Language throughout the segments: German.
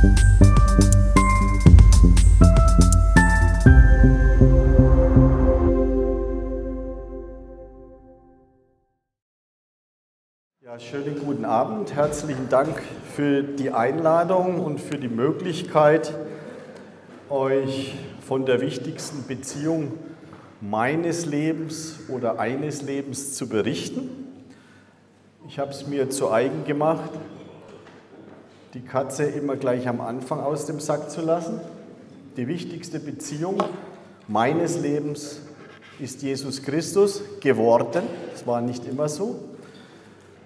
Ja, schönen guten Abend. Herzlichen Dank für die Einladung und für die Möglichkeit, euch von der wichtigsten Beziehung meines Lebens oder eines Lebens zu berichten. Ich habe es mir zu eigen gemacht, die Katze immer gleich am Anfang aus dem Sack zu lassen. Die wichtigste Beziehung meines Lebens ist Jesus Christus geworden. Es war nicht immer so.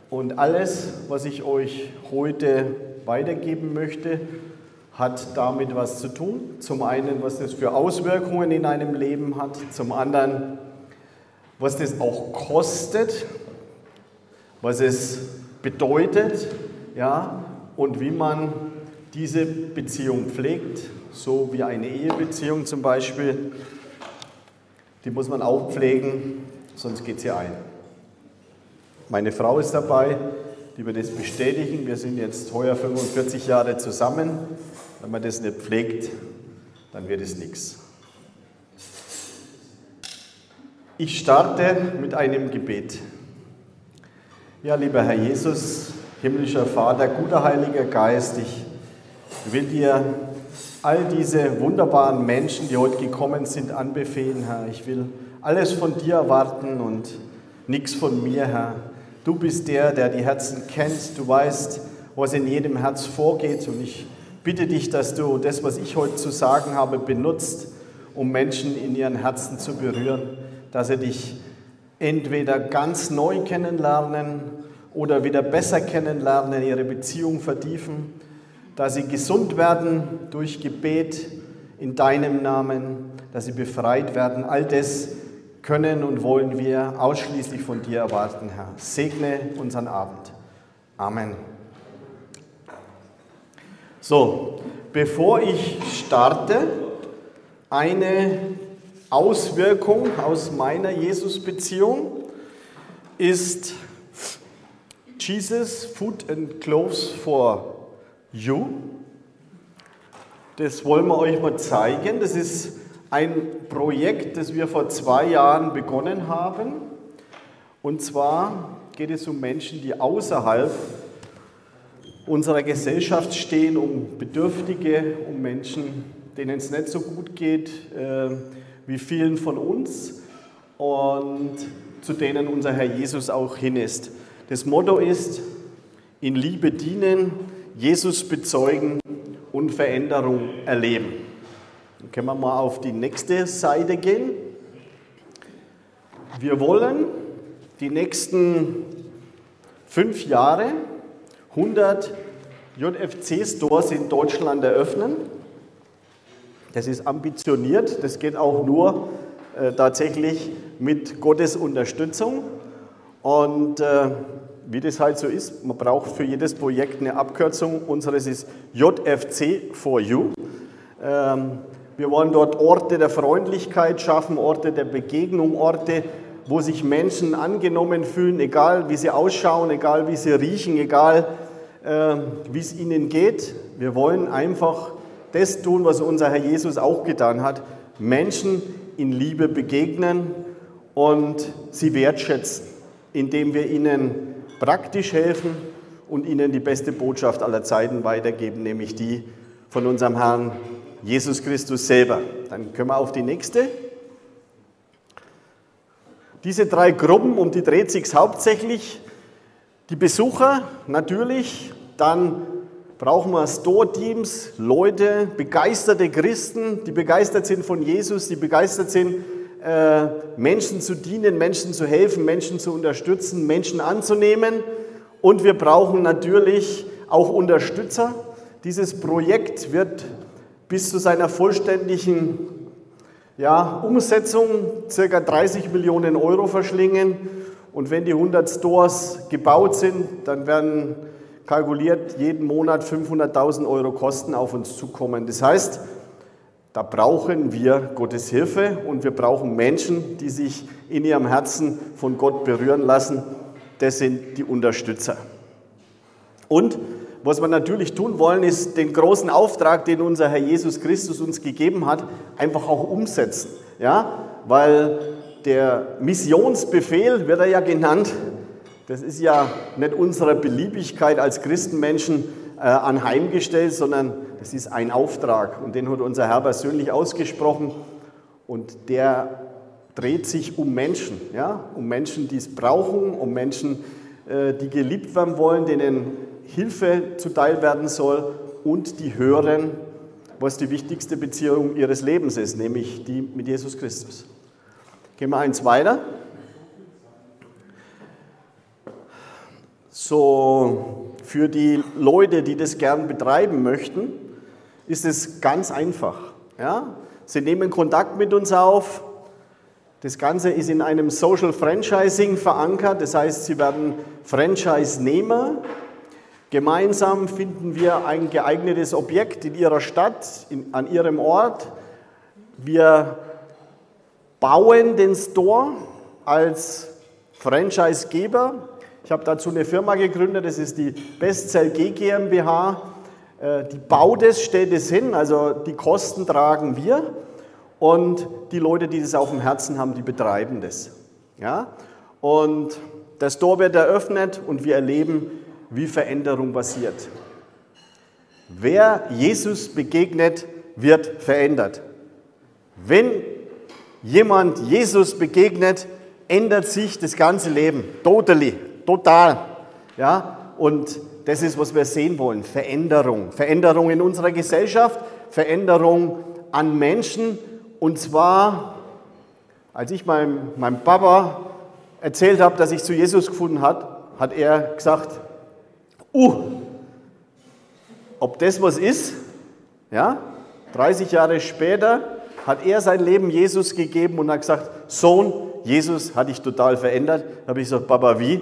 Und alles, was ich euch heute weitergeben möchte, hat damit was zu tun. Zum einen, was das für Auswirkungen in einem Leben hat, zum anderen, was das auch kostet, was es bedeutet, ja, und wie man diese Beziehung pflegt, so wie eine Ehebeziehung zum Beispiel. Die muss man auch pflegen, sonst geht sie ein. Meine Frau ist dabei, die wird das bestätigen. Wir sind jetzt heuer 45 Jahre zusammen. Wenn man das nicht pflegt, dann wird es nichts. Ich starte mit einem Gebet. Ja, lieber Herr Jesus, himmlischer Vater, guter Heiliger Geist, ich will dir all diese wunderbaren Menschen, die heute gekommen sind, anbefehlen, Herr. Ich will alles von dir erwarten und nichts von mir, Herr. Du bist der, der die Herzen kennt. Du weißt, was in jedem Herz vorgeht. Und ich bitte dich, dass du das, was ich heute zu sagen habe, benutzt, um Menschen in ihren Herzen zu berühren, dass sie dich entweder ganz neu kennenlernen oder wieder besser kennenlernen, ihre Beziehung vertiefen, dass sie gesund werden durch Gebet in deinem Namen, dass sie befreit werden. All das können und wollen wir ausschließlich von dir erwarten, Herr. Segne unseren Abend. Amen. So, bevor ich starte, eine Auswirkung aus meiner Jesus-Beziehung ist Jesus Food and Clothes for You. Das wollen wir euch mal zeigen. Das ist ein Projekt, das wir vor zwei Jahren begonnen haben. Und zwar geht es um Menschen, die außerhalb unserer Gesellschaft stehen, um Bedürftige, um Menschen, denen es nicht so gut geht äh, wie vielen von uns und zu denen unser Herr Jesus auch hin ist. Das Motto ist, in Liebe dienen, Jesus bezeugen und Veränderung erleben. Dann können wir mal auf die nächste Seite gehen. Wir wollen die nächsten fünf Jahre 100 JFC-Stores in Deutschland eröffnen. Das ist ambitioniert, das geht auch nur äh, tatsächlich mit Gottes Unterstützung. Und äh, wie das halt so ist, man braucht für jedes Projekt eine Abkürzung. Unseres ist JFC for You. Ähm, wir wollen dort Orte der Freundlichkeit schaffen, Orte der Begegnung, Orte, wo sich Menschen angenommen fühlen, egal wie sie ausschauen, egal wie sie riechen, egal äh, wie es ihnen geht. Wir wollen einfach das tun, was unser Herr Jesus auch getan hat, Menschen in Liebe begegnen und sie wertschätzen, indem wir ihnen praktisch helfen und ihnen die beste Botschaft aller Zeiten weitergeben, nämlich die von unserem Herrn Jesus Christus selber. Dann können wir auf die nächste. Diese drei Gruppen, um die dreht sich hauptsächlich. Die Besucher natürlich, dann brauchen wir Store-Teams, Leute, begeisterte Christen, die begeistert sind von Jesus, die begeistert sind, äh, Menschen zu dienen, Menschen zu helfen, Menschen zu unterstützen, Menschen anzunehmen. Und wir brauchen natürlich auch Unterstützer. Dieses Projekt wird bis zu seiner vollständigen ja, Umsetzung ca. 30 Millionen Euro verschlingen. Und wenn die 100 Stores gebaut sind, dann werden kalkuliert jeden Monat 500.000 Euro Kosten auf uns zukommen. Das heißt, da brauchen wir Gottes Hilfe und wir brauchen Menschen, die sich in ihrem Herzen von Gott berühren lassen. Das sind die Unterstützer. Und was wir natürlich tun wollen, ist den großen Auftrag, den unser Herr Jesus Christus uns gegeben hat, einfach auch umsetzen. Ja? Weil der Missionsbefehl, wird er ja genannt, das ist ja nicht unserer Beliebigkeit als Christenmenschen anheimgestellt, sondern das ist ein Auftrag und den hat unser Herr persönlich ausgesprochen und der dreht sich um Menschen, ja? um Menschen, die es brauchen, um Menschen, äh, die geliebt werden wollen, denen Hilfe zuteil werden soll und die hören, was die wichtigste Beziehung ihres Lebens ist, nämlich die mit Jesus Christus. Gehen wir eins weiter. So, für die Leute, die das gern betreiben möchten, ist es ganz einfach. Ja? Sie nehmen Kontakt mit uns auf. Das Ganze ist in einem Social Franchising verankert, das heißt, Sie werden Franchise-Nehmer Gemeinsam finden wir ein geeignetes Objekt in Ihrer Stadt, in, an Ihrem Ort. Wir bauen den Store als Franchisegeber. Ich habe dazu eine Firma gegründet, das ist die Bestzell G GmbH. Äh, die baut es, stellt es hin, also die Kosten tragen wir und die Leute, die das auf dem Herzen haben, die betreiben das. Ja? Und der Store wird eröffnet und wir erleben, wie Veränderung passiert. Wer Jesus begegnet, wird verändert. Wenn jemand Jesus begegnet, ändert sich das ganze Leben. Totally, total. Ja? Und das ist, was wir sehen wollen. Veränderung. Veränderung in unserer Gesellschaft, Veränderung an Menschen. Und zwar, als ich meinem, meinem Papa erzählt habe, dass ich zu Jesus gefunden habe, hat er gesagt, uh, ob das was ist, ja, 30 Jahre später hat er sein Leben Jesus gegeben und hat gesagt, Sohn, Jesus hat dich total verändert. Da habe ich gesagt, Papa, wie?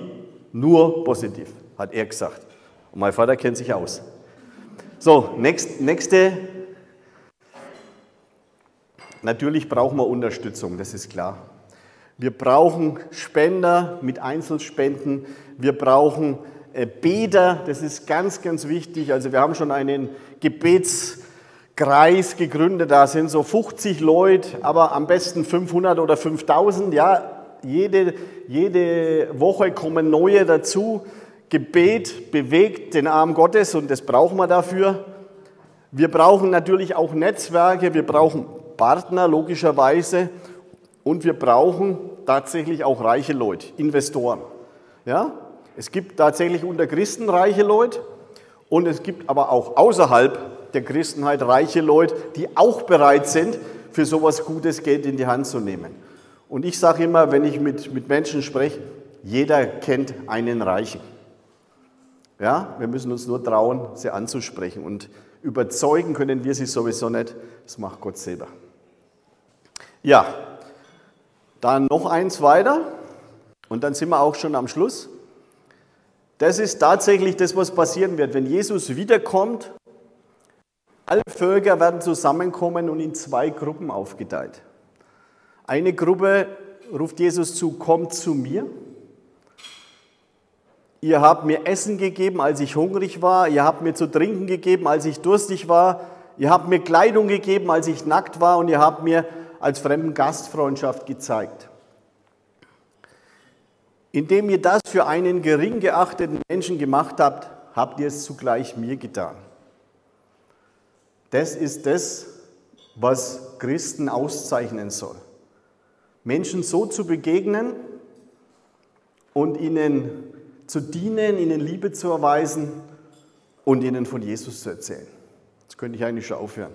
Nur positiv, hat er gesagt. Und mein Vater kennt sich aus. So, next, nächste. Natürlich brauchen wir Unterstützung, das ist klar. Wir brauchen Spender mit Einzelspenden. Wir brauchen äh, Beter, das ist ganz, ganz wichtig. Also wir haben schon einen Gebetskreis gegründet, da sind so 50 Leute, aber am besten 500 oder 5000. Ja, jede, jede Woche kommen neue dazu. Gebet bewegt den Arm Gottes und das brauchen wir dafür. Wir brauchen natürlich auch Netzwerke, wir brauchen Partner logischerweise und wir brauchen tatsächlich auch reiche Leute, Investoren. Ja? Es gibt tatsächlich unter Christen reiche Leute und es gibt aber auch außerhalb der Christenheit reiche Leute, die auch bereit sind, für sowas Gutes Geld in die Hand zu nehmen. Und ich sage immer, wenn ich mit, mit Menschen spreche, jeder kennt einen Reichen. Ja, wir müssen uns nur trauen, sie anzusprechen. Und überzeugen können wir sie sowieso nicht. Das macht Gott selber. Ja, dann noch eins weiter. Und dann sind wir auch schon am Schluss. Das ist tatsächlich das, was passieren wird. Wenn Jesus wiederkommt, alle Völker werden zusammenkommen und in zwei Gruppen aufgeteilt. Eine Gruppe ruft Jesus zu, kommt zu mir. Ihr habt mir Essen gegeben, als ich hungrig war. Ihr habt mir zu trinken gegeben, als ich durstig war. Ihr habt mir Kleidung gegeben, als ich nackt war. Und ihr habt mir als fremden Gastfreundschaft gezeigt. Indem ihr das für einen gering geachteten Menschen gemacht habt, habt ihr es zugleich mir getan. Das ist das, was Christen auszeichnen soll. Menschen so zu begegnen und ihnen zu dienen, ihnen Liebe zu erweisen und ihnen von Jesus zu erzählen. Jetzt könnte ich eigentlich schon aufhören.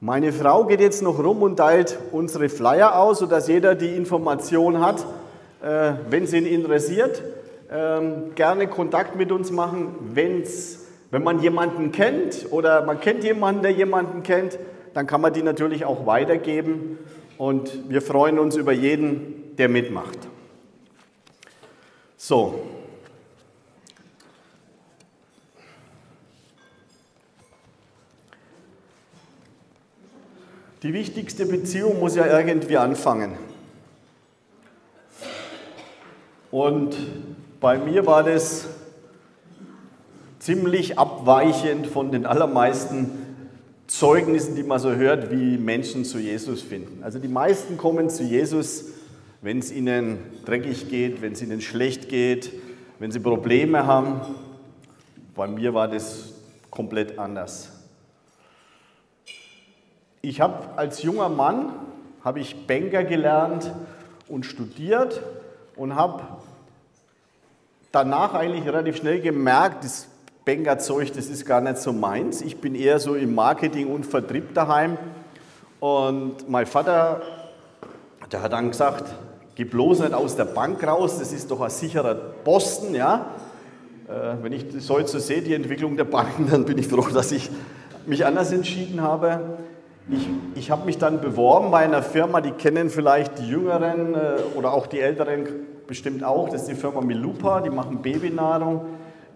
Meine Frau geht jetzt noch rum und teilt unsere Flyer aus, sodass jeder die Information hat, äh, wenn sie ihn interessiert. Ähm, gerne Kontakt mit uns machen, wenn's, wenn man jemanden kennt oder man kennt jemanden, der jemanden kennt, dann kann man die natürlich auch weitergeben und wir freuen uns über jeden, der mitmacht. So, Die wichtigste Beziehung muss ja irgendwie anfangen. Und bei mir war das ziemlich abweichend von den allermeisten Zeugnissen, die man so hört, wie Menschen zu Jesus finden. Also die meisten kommen zu Jesus, wenn es ihnen dreckig geht, wenn es ihnen schlecht geht, wenn sie Probleme haben. Bei mir war das komplett anders. Ich habe als junger Mann habe ich Banker gelernt und studiert und habe danach eigentlich relativ schnell gemerkt, das Bankerzeug, das ist gar nicht so meins. Ich bin eher so im Marketing und Vertrieb daheim. Und mein Vater, der hat dann gesagt, geh bloß nicht aus der Bank raus, das ist doch ein sicherer Posten, ja. Äh, wenn ich das heute so sehe, die Entwicklung der Banken, dann bin ich froh, dass ich mich anders entschieden habe. Ich, ich habe mich dann beworben bei einer Firma, die kennen vielleicht die Jüngeren äh, oder auch die Älteren bestimmt auch. Das ist die Firma Milupa, die machen Babynahrung,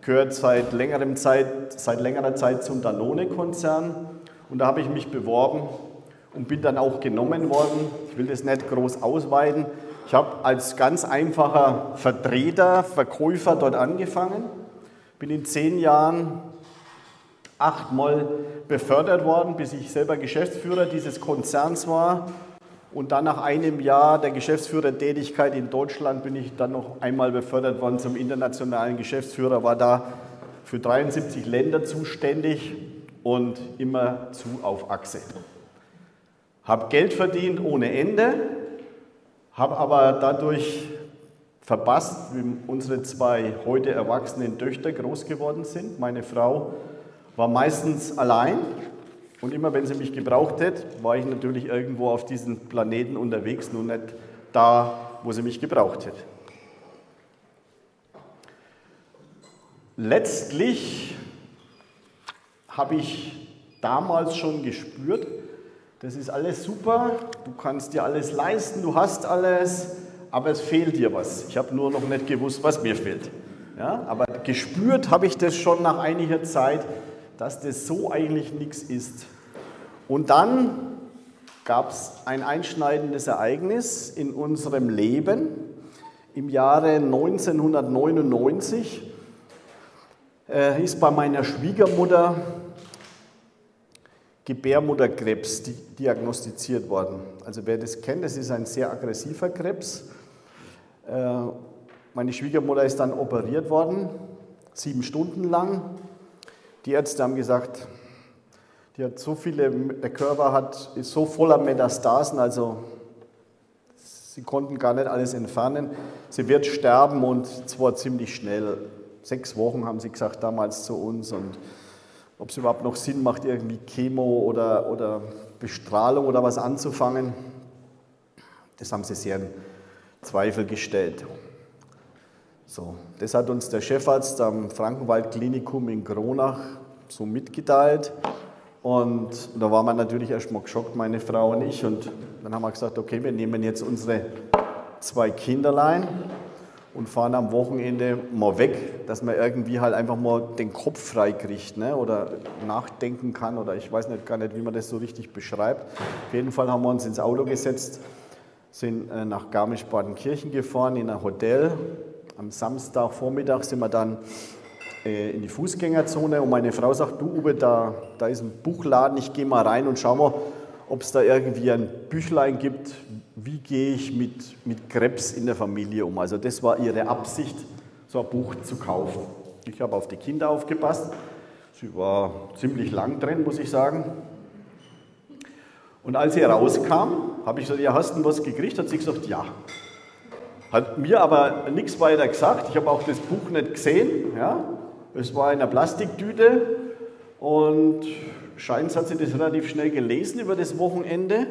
gehört seit, längerem Zeit, seit längerer Zeit zum Danone-Konzern. Und da habe ich mich beworben und bin dann auch genommen worden. Ich will das nicht groß ausweiten. Ich habe als ganz einfacher Vertreter, Verkäufer dort angefangen, bin in zehn Jahren achtmal befördert worden, bis ich selber Geschäftsführer dieses Konzerns war. Und dann nach einem Jahr der Geschäftsführertätigkeit in Deutschland bin ich dann noch einmal befördert worden zum internationalen Geschäftsführer, war da für 73 Länder zuständig und immer zu auf Achse. Habe Geld verdient ohne Ende, habe aber dadurch verpasst, wie unsere zwei heute erwachsenen Töchter groß geworden sind. Meine Frau war meistens allein und immer wenn sie mich gebraucht hat, war ich natürlich irgendwo auf diesem Planeten unterwegs, nur nicht da, wo sie mich gebraucht hat. Letztlich habe ich damals schon gespürt, das ist alles super, du kannst dir alles leisten, du hast alles, aber es fehlt dir was. Ich habe nur noch nicht gewusst, was mir fehlt. Ja, aber gespürt habe ich das schon nach einiger Zeit, dass das so eigentlich nichts ist. Und dann gab es ein einschneidendes Ereignis in unserem Leben. Im Jahre 1999 äh, ist bei meiner Schwiegermutter Gebärmutterkrebs diagnostiziert worden. Also wer das kennt, das ist ein sehr aggressiver Krebs. Äh, meine Schwiegermutter ist dann operiert worden, sieben Stunden lang. Die Ärzte haben gesagt, die hat so viele, der Körper hat, ist so voller Metastasen, also sie konnten gar nicht alles entfernen. Sie wird sterben und zwar ziemlich schnell. Sechs Wochen haben sie gesagt damals zu uns und ob es überhaupt noch Sinn macht, irgendwie Chemo oder, oder Bestrahlung oder was anzufangen, das haben sie sehr in Zweifel gestellt. So, das hat uns der Chefarzt am Frankenwald-Klinikum in Kronach so mitgeteilt. Und da waren wir natürlich erstmal geschockt, meine Frau und ich. Und dann haben wir gesagt, okay, wir nehmen jetzt unsere zwei Kinderlein und fahren am Wochenende mal weg, dass man irgendwie halt einfach mal den Kopf frei kriegt ne? oder nachdenken kann oder ich weiß nicht, gar nicht, wie man das so richtig beschreibt. Auf jeden Fall haben wir uns ins Auto gesetzt, sind äh, nach Garmisch-Partenkirchen gefahren in ein Hotel, am Samstagvormittag sind wir dann äh, in die Fußgängerzone und meine Frau sagt, du Uwe, da, da ist ein Buchladen, ich gehe mal rein und schau mal, ob es da irgendwie ein Büchlein gibt, wie gehe ich mit, mit Krebs in der Familie um. Also das war ihre Absicht, so ein Buch zu kaufen. Ich habe auf die Kinder aufgepasst. Sie war ziemlich lang drin, muss ich sagen. Und als sie rauskam, habe ich gesagt, ja, hast du was gekriegt? Hat sie gesagt, ja. Hat mir aber nichts weiter gesagt. Ich habe auch das Buch nicht gesehen. Ja? Es war in einer Plastiktüte und scheint hat sie das relativ schnell gelesen über das Wochenende.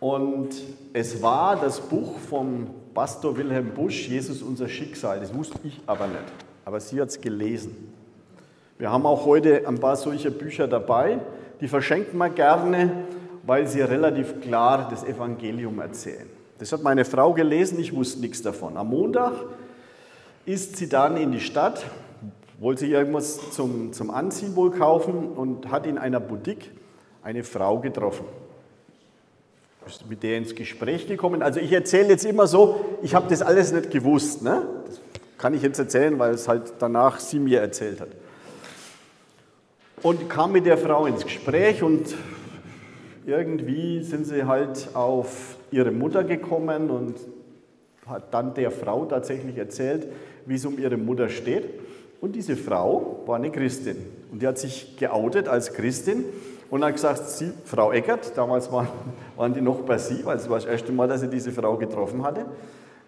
Und es war das Buch vom Pastor Wilhelm Busch, Jesus unser Schicksal. Das wusste ich aber nicht. Aber sie hat es gelesen. Wir haben auch heute ein paar solcher Bücher dabei. Die verschenken wir gerne, weil sie relativ klar das Evangelium erzählen. Das hat meine Frau gelesen, ich wusste nichts davon. Am Montag ist sie dann in die Stadt, wollte sie irgendwas zum, zum Anziehen wohl kaufen und hat in einer Boutique eine Frau getroffen. Ist mit der ins Gespräch gekommen. Also ich erzähle jetzt immer so, ich habe das alles nicht gewusst. Ne? Das kann ich jetzt erzählen, weil es halt danach sie mir erzählt hat. und kam mit der Frau ins Gespräch und irgendwie sind sie halt auf ihre Mutter gekommen und hat dann der Frau tatsächlich erzählt, wie es um ihre Mutter steht. Und diese Frau war eine Christin und die hat sich geoutet als Christin und hat gesagt, sie, Frau Eckert, damals waren, waren die noch bei sie, weil es war das erste Mal, dass sie diese Frau getroffen hatte.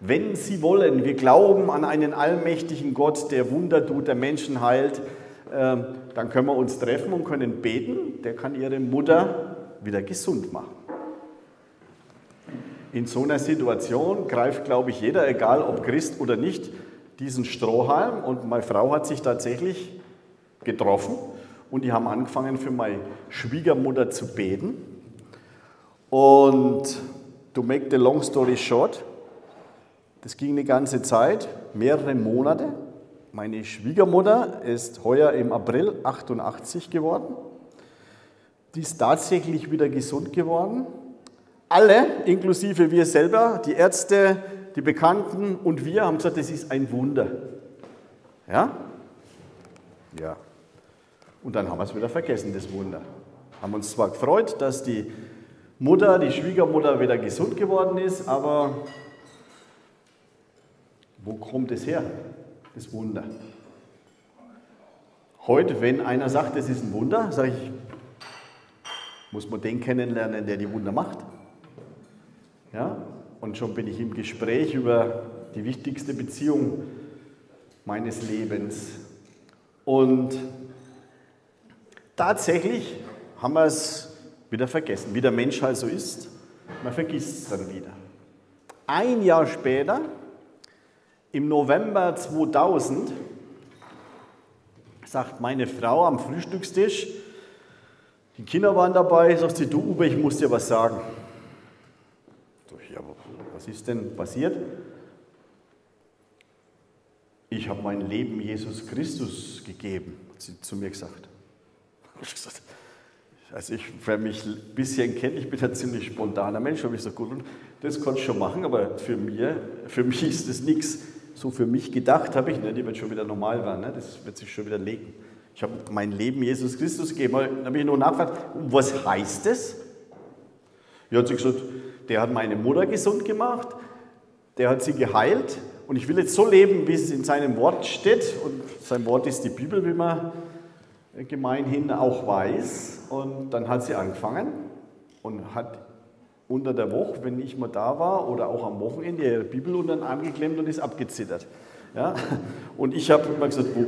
Wenn Sie wollen, wir glauben an einen allmächtigen Gott, der Wunder tut, der Menschen heilt, ähm, dann können wir uns treffen und können beten. Der kann Ihre Mutter wieder gesund machen. In so einer Situation greift, glaube ich, jeder, egal ob Christ oder nicht, diesen Strohhalm. Und meine Frau hat sich tatsächlich getroffen und die haben angefangen für meine Schwiegermutter zu beten. Und to make the long story short, das ging eine ganze Zeit, mehrere Monate. Meine Schwiegermutter ist heuer im April 88 geworden. Die ist tatsächlich wieder gesund geworden. Alle, inklusive wir selber, die Ärzte, die Bekannten und wir haben gesagt, das ist ein Wunder. Ja? Ja. Und dann haben wir es wieder vergessen, das Wunder. Haben uns zwar gefreut, dass die Mutter, die Schwiegermutter wieder gesund geworden ist, aber wo kommt es her, das Wunder? Heute, wenn einer sagt, das ist ein Wunder, sage ich, muss man den kennenlernen, der die Wunder macht. Ja? Und schon bin ich im Gespräch über die wichtigste Beziehung meines Lebens. Und tatsächlich haben wir es wieder vergessen, wie der Mensch halt so ist. Man vergisst es dann wieder. Ein Jahr später, im November 2000, sagt meine Frau am Frühstückstisch, die Kinder waren dabei, sagt sie, du Uwe, ich muss dir was sagen. Ja, was ist denn passiert? Ich habe mein Leben Jesus Christus gegeben, hat sie zu mir gesagt. Also ich, wer mich ein bisschen kennt, ich bin ein ziemlich spontaner Mensch, habe ich gesagt, gut, das kannst du schon machen, aber für, mir, für mich ist das nichts. So für mich gedacht habe ich, ne, die wird schon wieder normal werden, ne, das wird sich schon wieder legen. Ich habe mein Leben Jesus Christus gegeben. Dann habe ich nur nachgefragt, was heißt das? Ja, hat sie gesagt, der hat meine Mutter gesund gemacht, der hat sie geheilt und ich will jetzt so leben, wie es in seinem Wort steht. Und sein Wort ist die Bibel, wie man gemeinhin auch weiß. Und dann hat sie angefangen und hat unter der Woche, wenn ich mal da war oder auch am Wochenende, ihre Bibel unter den Arm geklemmt und ist abgezittert. Ja? Und ich habe immer gesagt, wo,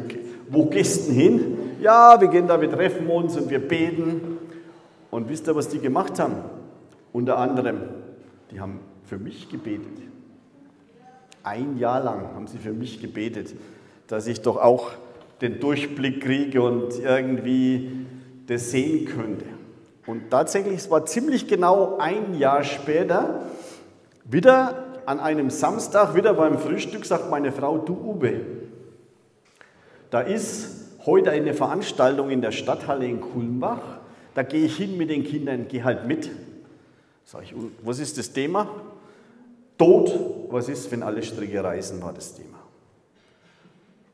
wo gehst du hin? Ja, wir gehen da, wir treffen uns und wir beten. Und wisst ihr, was die gemacht haben? Unter anderem, die haben für mich gebetet. Ein Jahr lang haben sie für mich gebetet, dass ich doch auch den Durchblick kriege und irgendwie das sehen könnte. Und tatsächlich, es war ziemlich genau ein Jahr später, wieder an einem Samstag, wieder beim Frühstück, sagt meine Frau, du Uwe, da ist heute eine Veranstaltung in der Stadthalle in Kulmbach, da gehe ich hin mit den Kindern, gehe halt mit. Sag ich, was ist das Thema? Tod, was ist, wenn alle Stricke reißen, war das Thema.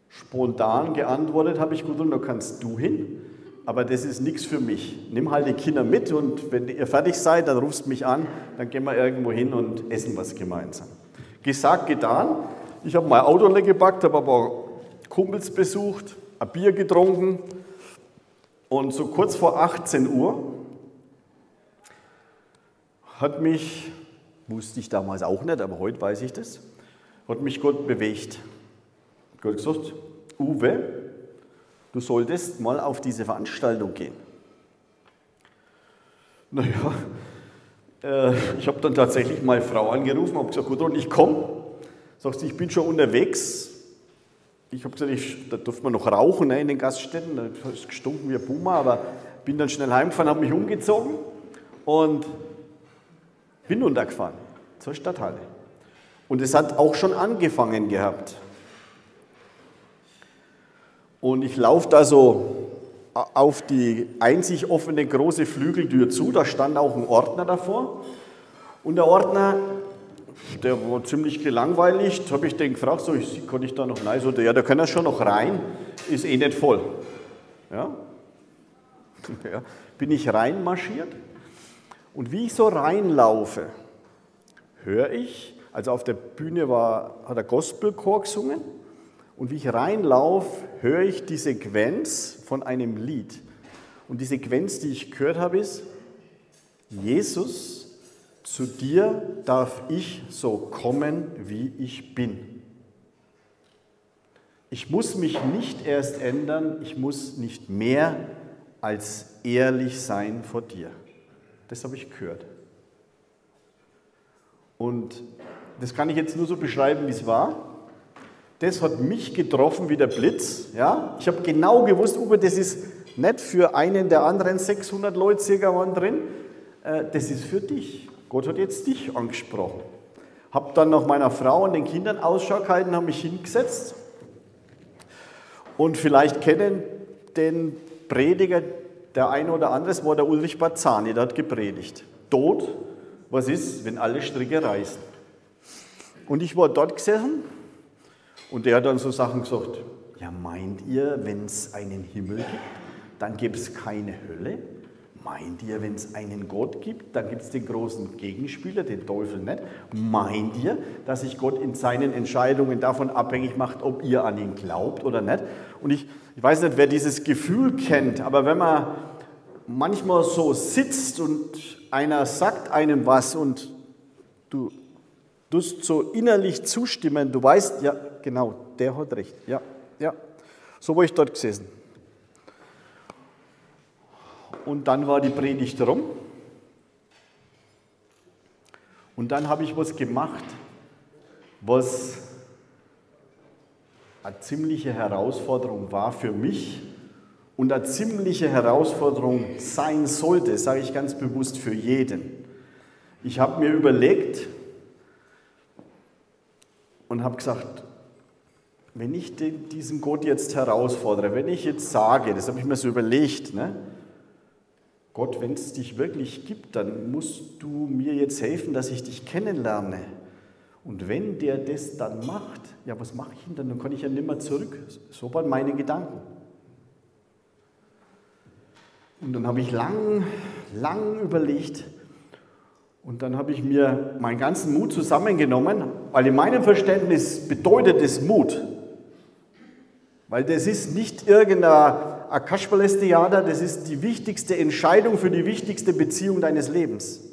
Spontan geantwortet habe ich, gut, und da kannst du hin aber das ist nichts für mich. Nimm halt die Kinder mit und wenn ihr fertig seid, dann rufst mich an, dann gehen wir irgendwo hin und essen was gemeinsam. Gesagt, getan. Ich habe mein Auto gepackt, habe aber Kumpels besucht, ein Bier getrunken und so kurz vor 18 Uhr hat mich, wusste ich damals auch nicht, aber heute weiß ich das, hat mich Gott bewegt. Gott gesagt, Uwe, du solltest mal auf diese Veranstaltung gehen. Naja, äh, ich habe dann tatsächlich meine Frau angerufen, habe gesagt, gut, und ich komme. Sagt sie, ich bin schon unterwegs. Ich habe gesagt, ich, da durfte man noch rauchen ne, in den Gaststätten, da ist gestunken wie ein Puma, aber bin dann schnell heimgefahren, habe mich umgezogen und bin runtergefahren zur Stadthalle. Und es hat auch schon angefangen gehabt. Und ich laufe da so auf die einzig offene große Flügeltür zu. Da stand auch ein Ordner davor. Und der Ordner, der war ziemlich gelangweilt. Habe ich den gefragt, so, ich, kann ich da noch rein? So, ja, da kann er schon noch rein, ist eh nicht voll. Ja? ja, bin ich reinmarschiert. Und wie ich so reinlaufe, höre ich, also auf der Bühne war, hat der Gospelchor gesungen, und wie ich reinlaufe, höre ich die Sequenz von einem Lied. Und die Sequenz, die ich gehört habe, ist, Jesus, zu dir darf ich so kommen, wie ich bin. Ich muss mich nicht erst ändern, ich muss nicht mehr als ehrlich sein vor dir. Das habe ich gehört. Und das kann ich jetzt nur so beschreiben, wie es war. Das hat mich getroffen wie der Blitz. Ja? Ich habe genau gewusst, Uwe, das ist nicht für einen der anderen 600 Leute circa waren drin, äh, das ist für dich. Gott hat jetzt dich angesprochen. Habe dann nach meiner Frau und den Kindern Ausschau gehalten, habe mich hingesetzt und vielleicht kennen den Prediger der eine oder andere, es war der Ulrich Barzani, der hat gepredigt. Tod, was ist, wenn alle Stricke reißen? Und ich war dort gesessen und der hat dann so Sachen gesagt, ja meint ihr, wenn es einen Himmel gibt, dann gibt es keine Hölle? Meint ihr, wenn es einen Gott gibt, dann gibt es den großen Gegenspieler, den Teufel nicht? Meint ihr, dass sich Gott in seinen Entscheidungen davon abhängig macht, ob ihr an ihn glaubt oder nicht? Und ich, ich weiß nicht, wer dieses Gefühl kennt, aber wenn man manchmal so sitzt und einer sagt einem was und du tust so innerlich zustimmen, du weißt, ja, genau, der hat recht, ja, ja. So war ich dort gesessen. Und dann war die Predigt rum. Und dann habe ich was gemacht, was eine ziemliche Herausforderung war für mich und eine ziemliche Herausforderung sein sollte, sage ich ganz bewusst für jeden. Ich habe mir überlegt und habe gesagt, wenn ich den, diesen Gott jetzt herausfordere, wenn ich jetzt sage, das habe ich mir so überlegt, ne? Gott, wenn es dich wirklich gibt, dann musst du mir jetzt helfen, dass ich dich kennenlerne. Und wenn der das dann macht, ja, was mache ich denn dann? Dann kann ich ja nimmer zurück. So waren meine Gedanken. Und dann habe ich lang, lang überlegt und dann habe ich mir meinen ganzen Mut zusammengenommen, weil in meinem Verständnis bedeutet es Mut. Weil das ist nicht irgendein Kasperles-Theater, das ist die wichtigste Entscheidung für die wichtigste Beziehung deines Lebens.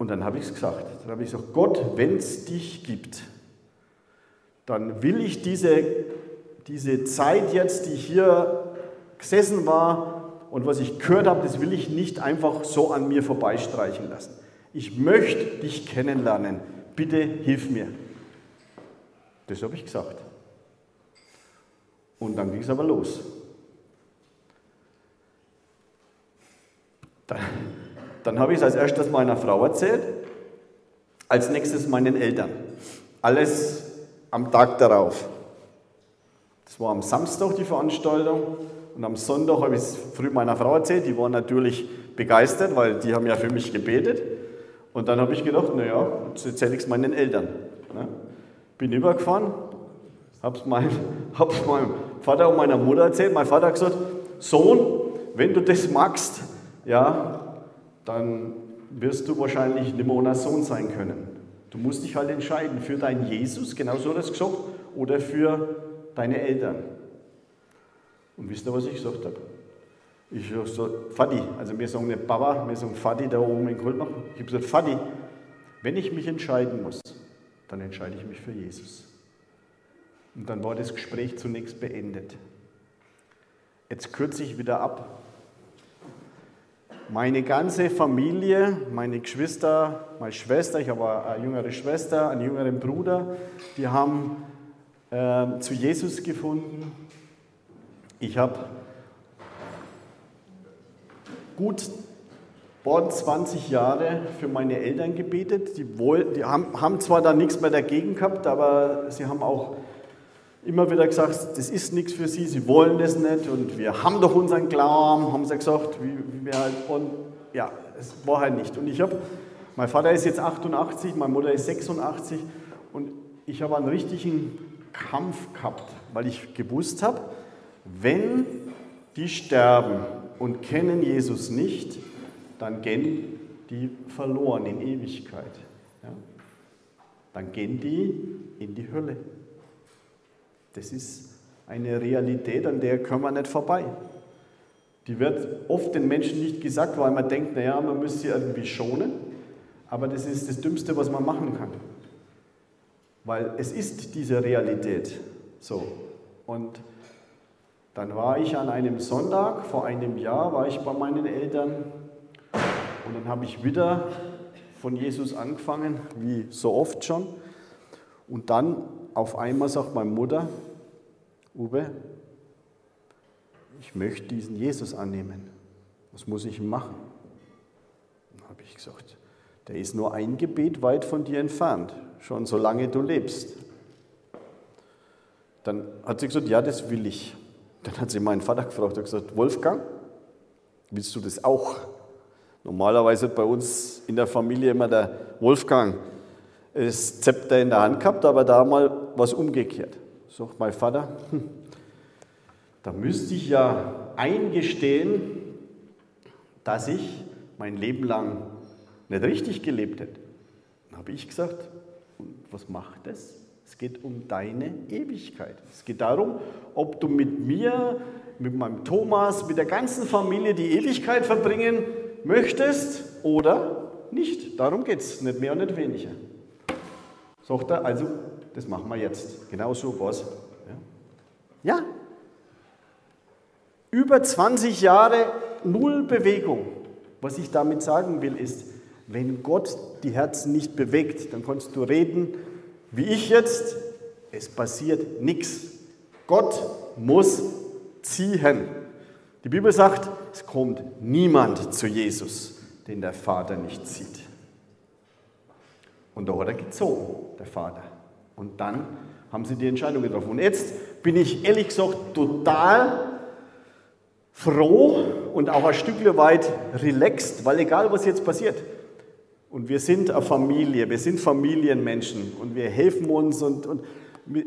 Und dann habe ich es gesagt. Dann habe ich gesagt, Gott, wenn es dich gibt, dann will ich diese diese Zeit jetzt, die hier gesessen war und was ich gehört habe, das will ich nicht einfach so an mir vorbeistreichen lassen. Ich möchte dich kennenlernen. Bitte hilf mir. Das habe ich gesagt. Und dann ging es aber los. Dann, dann habe ich es als erstes meiner Frau erzählt, als nächstes meinen Eltern. Alles am Tag darauf. Das war am Samstag die Veranstaltung und am Sonntag habe ich es früh meiner Frau erzählt. Die war natürlich begeistert, weil die haben ja für mich gebetet. Und dann habe ich gedacht, naja, jetzt erzähle ich es meinen Eltern. Ne? Bin übergefahren, habe es meinem, hab's meinem Vater und meiner Mutter erzählt. Mein Vater hat gesagt, Sohn, wenn du das magst, ja, dann wirst du wahrscheinlich nicht mehr ohne Sohn sein können. Du musst dich halt entscheiden für deinen Jesus, genau so hat er es gesagt, oder für deine Eltern. Und wisst ihr, was ich gesagt habe? Ich habe gesagt, Vati, also wir sagen nicht Papa, wir sagen Vati da oben in Kultbach. Ich habe gesagt, Vati, wenn ich mich entscheiden muss, dann entscheide ich mich für Jesus. Und dann war das Gespräch zunächst beendet. Jetzt kürze ich wieder ab. Meine ganze Familie, meine Geschwister, meine Schwester, ich habe eine jüngere Schwester, einen jüngeren Bruder, die haben äh, zu Jesus gefunden. Ich habe gut 20 Jahre für meine Eltern gebetet. Die, wohl, die haben, haben zwar da nichts mehr dagegen gehabt, aber sie haben auch immer wieder gesagt, das ist nichts für sie, sie wollen das nicht und wir haben doch unseren Glauben, haben sie gesagt, wie, wie wir halt, und ja, es war halt nicht. Und ich habe, mein Vater ist jetzt 88, meine Mutter ist 86 und ich habe einen richtigen Kampf gehabt, weil ich gewusst habe, wenn die sterben und kennen Jesus nicht, dann gehen die verloren in Ewigkeit. Ja? Dann gehen die in die Hölle. Das ist eine Realität, an der können wir nicht vorbei. Die wird oft den Menschen nicht gesagt, weil man denkt, naja, man müsste sie irgendwie schonen. Aber das ist das Dümmste, was man machen kann. Weil es ist diese Realität. So. Und dann war ich an einem Sonntag, vor einem Jahr, war ich bei meinen Eltern und dann habe ich wieder von Jesus angefangen, wie so oft schon. Und dann auf einmal sagt meine Mutter, Uwe, ich möchte diesen Jesus annehmen. Was muss ich machen? Dann habe ich gesagt, der ist nur ein Gebet weit von dir entfernt, schon solange du lebst. Dann hat sie gesagt, ja, das will ich. Dann hat sie meinen Vater gefragt und gesagt, Wolfgang, willst du das auch? Normalerweise bei uns in der Familie immer der Wolfgang das Zepter in der Hand gehabt, aber da mal was umgekehrt. Sagt mein Vater, hm, da müsste ich ja eingestehen, dass ich mein Leben lang nicht richtig gelebt hätte. Dann habe ich gesagt, was macht das? Es geht um deine Ewigkeit. Es geht darum, ob du mit mir, mit meinem Thomas, mit der ganzen Familie die Ewigkeit verbringen möchtest oder nicht. Darum geht es, nicht mehr und nicht weniger. Sagt er, also, das machen wir jetzt. Genau so was. Ja. ja. Über 20 Jahre null Bewegung. Was ich damit sagen will, ist, wenn Gott die Herzen nicht bewegt, dann kannst du reden, wie ich jetzt, es passiert nichts. Gott muss ziehen. Die Bibel sagt, es kommt niemand zu Jesus, den der Vater nicht zieht. Und da hat er gezogen, der Vater. Und dann haben sie die Entscheidung getroffen. Und jetzt bin ich ehrlich gesagt total froh und auch ein Stück weit relaxed, weil egal was jetzt passiert, und wir sind eine Familie, wir sind Familienmenschen und wir helfen uns und, und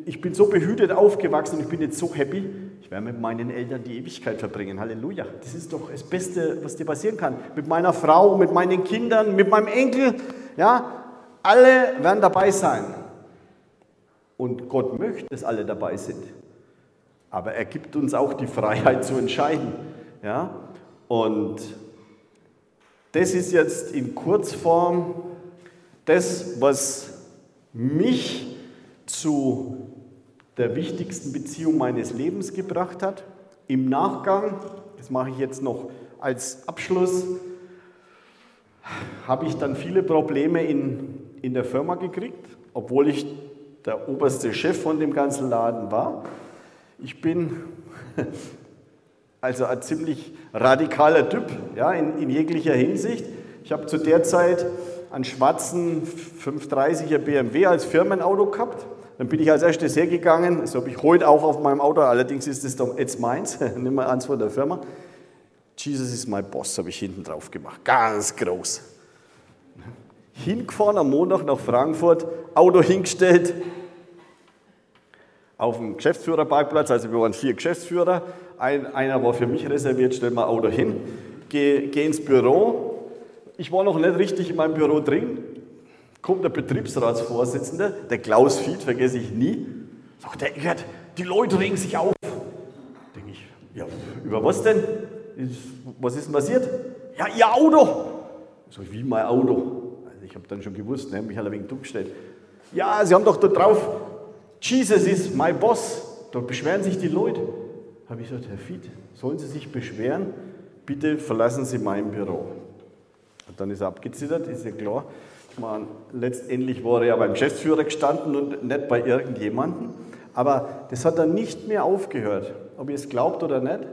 ich bin so behütet aufgewachsen und ich bin jetzt so happy. Ich werde mit meinen Eltern die Ewigkeit verbringen. Halleluja. Das ist doch das Beste, was dir passieren kann. Mit meiner Frau, mit meinen Kindern, mit meinem Enkel. Ja, alle werden dabei sein. Und Gott möchte, dass alle dabei sind. Aber er gibt uns auch die Freiheit zu entscheiden. Ja? Und das ist jetzt in Kurzform das, was mich zu der wichtigsten Beziehung meines Lebens gebracht hat. Im Nachgang, das mache ich jetzt noch als Abschluss, habe ich dann viele Probleme in, in der Firma gekriegt, obwohl ich der oberste Chef von dem ganzen Laden war. Ich bin also ein ziemlich radikaler Typ ja, in, in jeglicher Hinsicht. Ich habe zu der Zeit einen schwarzen 530er BMW als Firmenauto gehabt. Dann bin ich als erstes hergegangen, das habe ich heute auch auf meinem Auto, allerdings ist es jetzt meins, nimm mal eins von der Firma. Jesus is my boss, habe ich hinten drauf gemacht, ganz groß. Hingefahren am Montag nach Frankfurt, Auto hingestellt, auf dem Geschäftsführerparkplatz, also wir waren vier Geschäftsführer, ein, einer war für mich reserviert, stell mal Auto hin, gehe geh ins Büro. Ich war noch nicht richtig in meinem Büro drin. Kommt der Betriebsratsvorsitzende, der Klaus Fied, vergesse ich nie, sagt der Eckert, die Leute regen sich auf. Denke ich, ja, über was denn? Was ist denn passiert? Ja, ihr Auto. So wie mein Auto. Ich habe dann schon gewusst, ne, mich hat ein wenig dumm gestellt. Ja, Sie haben doch da drauf, Jesus ist my boss. Da beschweren sich die Leute habe ich gesagt, Herr Fied, sollen Sie sich beschweren? Bitte verlassen Sie mein Büro. Und dann ist er abgezittert, ist ja klar. Meine, letztendlich war er ja beim Geschäftsführer gestanden und nicht bei irgendjemandem. Aber das hat dann nicht mehr aufgehört, ob ihr es glaubt oder nicht.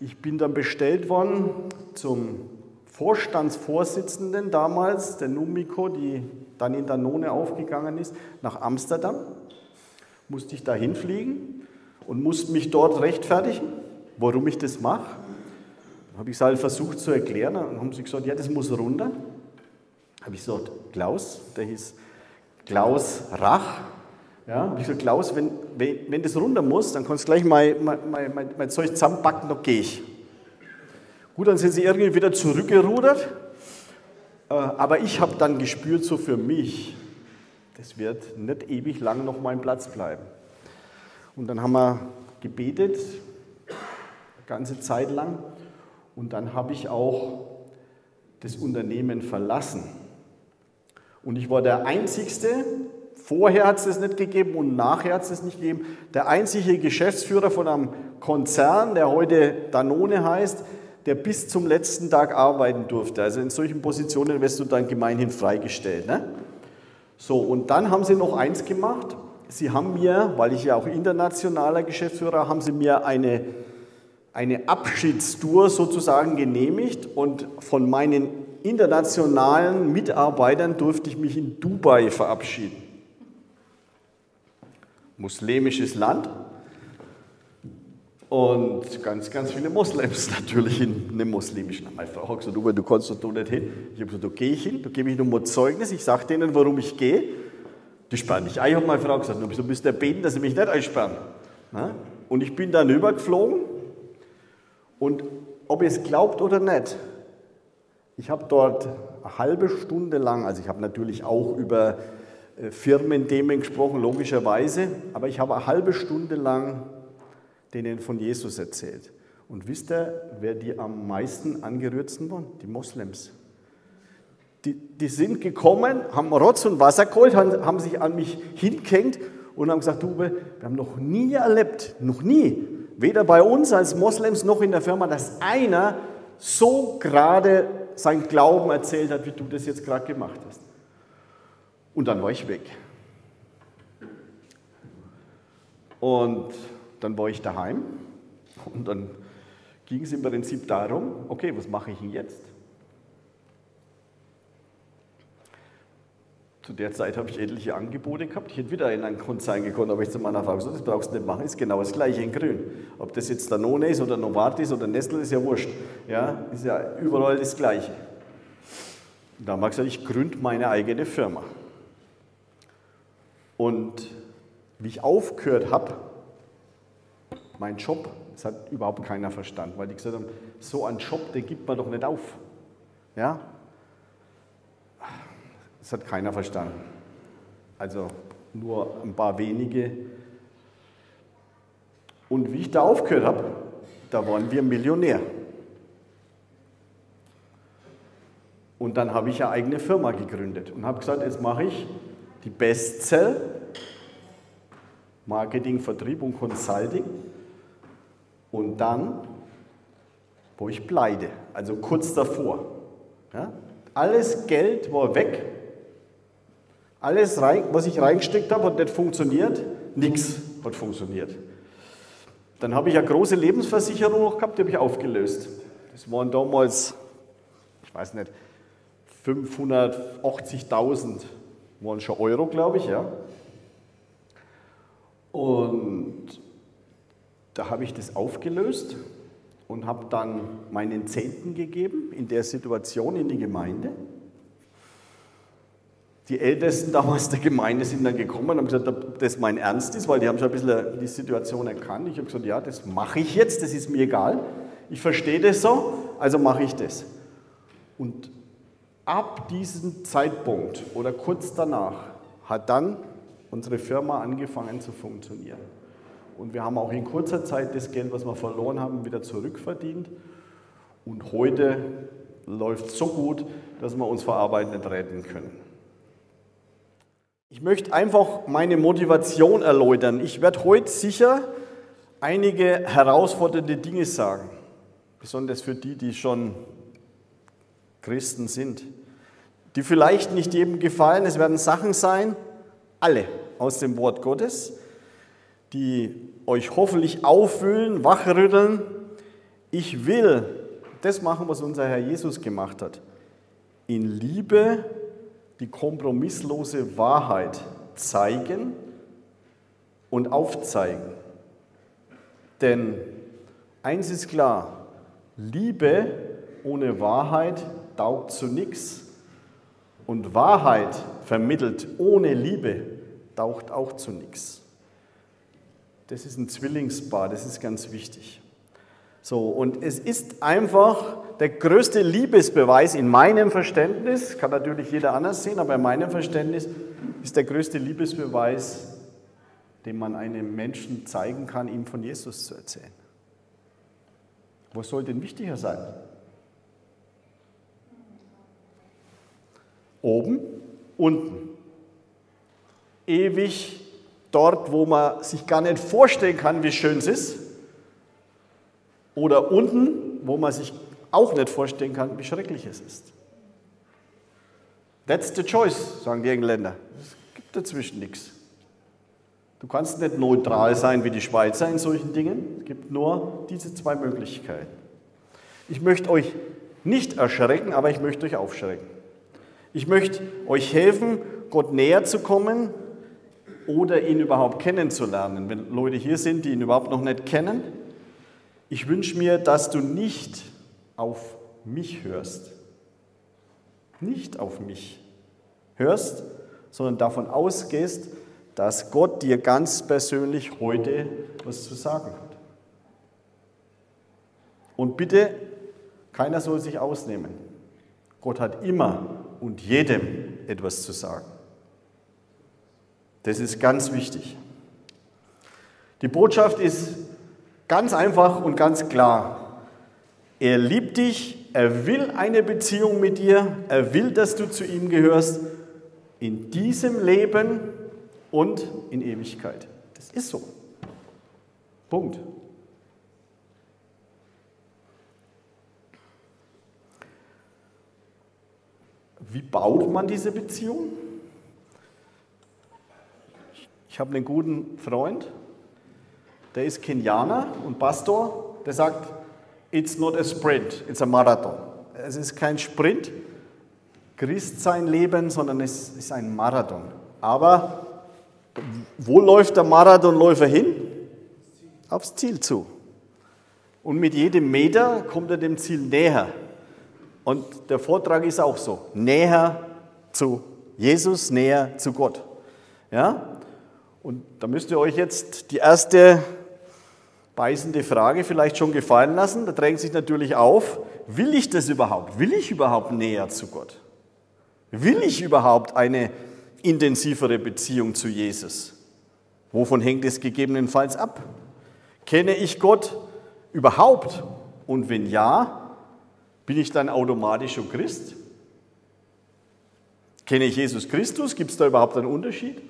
Ich bin dann bestellt worden zum Vorstandsvorsitzenden damals, der Numiko, die dann in Danone aufgegangen ist, nach Amsterdam. Musste ich da hinfliegen und musste mich dort rechtfertigen, warum ich das mache. Dann habe ich es halt versucht zu erklären Dann haben sie gesagt, ja, das muss runter. Habe ich gesagt, Klaus, der hieß Klaus Rach, Ja, ich gesagt, Klaus, wenn, wenn, wenn das runter muss, dann kannst du gleich mein, mein, mein, mein Zeug zusammenpacken, dann gehe ich. Gut, dann sind sie irgendwie wieder zurückgerudert. Äh, aber ich habe dann gespürt, so für mich, das wird nicht ewig lang noch mein Platz bleiben. Und dann haben wir gebetet, eine ganze Zeit lang. Und dann habe ich auch das Unternehmen verlassen. Und ich war der Einzigste, vorher hat es das nicht gegeben und nachher hat es das nicht gegeben, der einzige Geschäftsführer von einem Konzern, der heute Danone heißt, der bis zum letzten Tag arbeiten durfte. Also in solchen Positionen wirst du dann gemeinhin freigestellt. Ne? So, und dann haben sie noch eins gemacht. Sie haben mir, weil ich ja auch internationaler Geschäftsführer, haben sie mir eine, eine Abschiedstour sozusagen genehmigt und von meinen internationalen Mitarbeitern durfte ich mich in Dubai verabschieden. Muslimisches Land, und ganz, ganz viele Moslems natürlich in einem muslimischen. Meine Frau hat gesagt, du, kannst doch nicht hin. Ich habe gesagt, da gehe ich hin, da gebe ich nur mal Zeugnis, ich sage denen, warum ich gehe. Die sperren nicht ein, habe meine Frau gesagt, du müsst ja beten, dass sie mich nicht einsperren. Und ich bin dann übergeflogen und ob ihr es glaubt oder nicht, ich habe dort eine halbe Stunde lang, also ich habe natürlich auch über äh, Firmenthemen gesprochen, logischerweise, aber ich habe eine halbe Stunde lang denen von Jesus erzählt. Und wisst ihr, wer die am meisten angerührtsten waren? Die Moslems. Die, die sind gekommen, haben Rotz und Wasser geholt, haben, haben sich an mich hingehängt und haben gesagt, du, wir haben noch nie erlebt, noch nie, weder bei uns als Moslems noch in der Firma, dass einer so gerade sein Glauben erzählt hat, wie du das jetzt gerade gemacht hast. Und dann war ich weg. Und dann war ich daheim und dann ging es im Prinzip darum, okay, was mache ich jetzt? Zu der Zeit habe ich etliche Angebote gehabt. Ich hätte wieder in einen Konzern gekommen, aber ich zu meiner Frau gesagt, das brauchst du nicht machen, ist genau das gleiche in grün. Ob das jetzt Danone ist oder Novartis oder Nestle, ist ja wurscht. Ja, ist ja überall das Gleiche. da haben wir gesagt, ich gründe meine eigene Firma. Und wie ich aufgehört habe, mein Job, das hat überhaupt keiner verstanden, weil die gesagt haben, so einen Job, den gibt man doch nicht auf. Ja? Das hat keiner verstanden. Also nur ein paar wenige. Und wie ich da aufgehört habe, da waren wir Millionär. Und dann habe ich eine eigene Firma gegründet und habe gesagt, jetzt mache ich die Bestzell, Marketing, Vertrieb und Consulting und dann, wo ich pleite, also kurz davor. Ja, alles Geld war weg. Alles, rein, was ich reingesteckt habe, hat nicht funktioniert. Nichts hat funktioniert. Dann habe ich eine große Lebensversicherung noch gehabt, die habe ich aufgelöst. Das waren damals, ich weiß nicht, 580.000 waren schon Euro, glaube ich, ja. Und da habe ich das aufgelöst und habe dann meinen Zehnten gegeben in der Situation in die Gemeinde. Die Ältesten damals der Gemeinde sind dann gekommen und haben gesagt, ob das mein Ernst ist, weil die haben schon ein bisschen die Situation erkannt. Ich habe gesagt, ja, das mache ich jetzt, das ist mir egal. Ich verstehe das so, also mache ich das. Und ab diesem Zeitpunkt oder kurz danach hat dann unsere Firma angefangen zu funktionieren. Und wir haben auch in kurzer Zeit das Geld, was wir verloren haben, wieder zurückverdient. Und heute läuft es so gut, dass wir uns vor Arbeit nicht retten können. Ich möchte einfach meine Motivation erläutern. Ich werde heute sicher einige herausfordernde Dinge sagen, besonders für die, die schon Christen sind, die vielleicht nicht jedem gefallen. Es werden Sachen sein, alle aus dem Wort Gottes, die euch hoffentlich aufwühlen, wachrütteln. Ich will das machen, was unser Herr Jesus gemacht hat. In Liebe die kompromisslose Wahrheit zeigen und aufzeigen. Denn eins ist klar, Liebe ohne Wahrheit taugt zu nichts und Wahrheit vermittelt ohne Liebe taucht auch zu nichts. Das ist ein Zwillingspaar, das ist ganz wichtig. So, und es ist einfach der größte Liebesbeweis in meinem Verständnis, kann natürlich jeder anders sehen, aber in meinem Verständnis ist der größte Liebesbeweis, den man einem Menschen zeigen kann, ihm von Jesus zu erzählen. Was soll denn wichtiger sein? Oben, unten. Ewig dort, wo man sich gar nicht vorstellen kann, wie schön es ist. Oder unten, wo man sich auch nicht vorstellen kann, wie schrecklich es ist. That's the choice, sagen die Engländer. Es gibt dazwischen nichts. Du kannst nicht neutral sein wie die Schweizer in solchen Dingen. Es gibt nur diese zwei Möglichkeiten. Ich möchte euch nicht erschrecken, aber ich möchte euch aufschrecken. Ich möchte euch helfen, Gott näher zu kommen oder ihn überhaupt kennenzulernen. Wenn Leute hier sind, die ihn überhaupt noch nicht kennen, ich wünsche mir, dass du nicht auf mich hörst. Nicht auf mich hörst, sondern davon ausgehst, dass Gott dir ganz persönlich heute was zu sagen hat. Und bitte, keiner soll sich ausnehmen. Gott hat immer und jedem etwas zu sagen. Das ist ganz wichtig. Die Botschaft ist ganz einfach und ganz klar. Er liebt dich, er will eine Beziehung mit dir, er will, dass du zu ihm gehörst, in diesem Leben und in Ewigkeit. Das ist so. Punkt. Wie baut man diese Beziehung? Ich habe einen guten Freund, der ist Kenianer und Pastor, der sagt, it's not a sprint, it's a marathon. Es ist kein Sprint, Christ sein Leben, sondern es ist ein Marathon. Aber wo läuft der Marathonläufer hin? Aufs Ziel zu. Und mit jedem Meter kommt er dem Ziel näher. Und der Vortrag ist auch so, näher zu Jesus, näher zu Gott. Ja? Und da müsst ihr euch jetzt die erste beißende Frage vielleicht schon gefallen lassen. Da drängt sich natürlich auf, will ich das überhaupt? Will ich überhaupt näher zu Gott? Will ich überhaupt eine intensivere Beziehung zu Jesus? Wovon hängt es gegebenenfalls ab? Kenne ich Gott überhaupt? Und wenn ja, bin ich dann automatisch schon Christ? Kenne ich Jesus Christus? Gibt es da überhaupt einen Unterschied?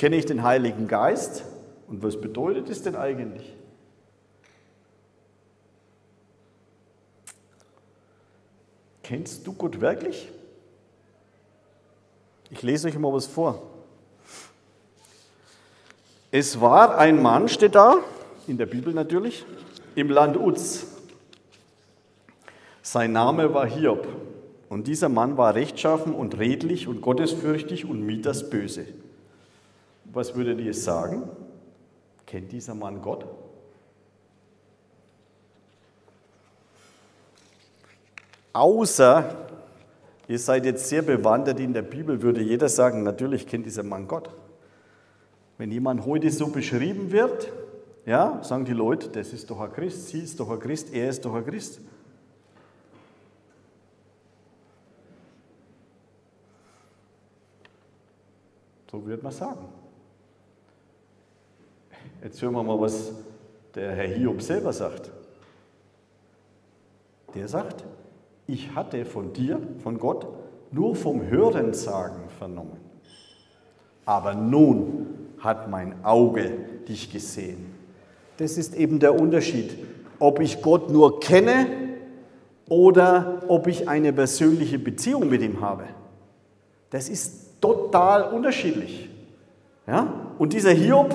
Kenne ich den Heiligen Geist? Und was bedeutet es denn eigentlich? Kennst du Gott wirklich? Ich lese euch mal was vor. Es war ein Mann, steht da, in der Bibel natürlich, im Land Uz. Sein Name war Hiob. Und dieser Mann war rechtschaffen und redlich und gottesfürchtig und mied das Böse. Was würdet ihr sagen? Kennt dieser Mann Gott? Außer ihr seid jetzt sehr bewandert in der Bibel, würde jeder sagen, natürlich kennt dieser Mann Gott. Wenn jemand heute so beschrieben wird, ja, sagen die Leute, das ist doch ein Christ, sie ist doch ein Christ, er ist doch ein Christ. So würde man sagen. Jetzt hören wir mal, was der Herr Hiob selber sagt. Der sagt, ich hatte von dir, von Gott, nur vom Hörensagen vernommen. Aber nun hat mein Auge dich gesehen. Das ist eben der Unterschied, ob ich Gott nur kenne oder ob ich eine persönliche Beziehung mit ihm habe. Das ist total unterschiedlich. Ja? Und dieser Hiob,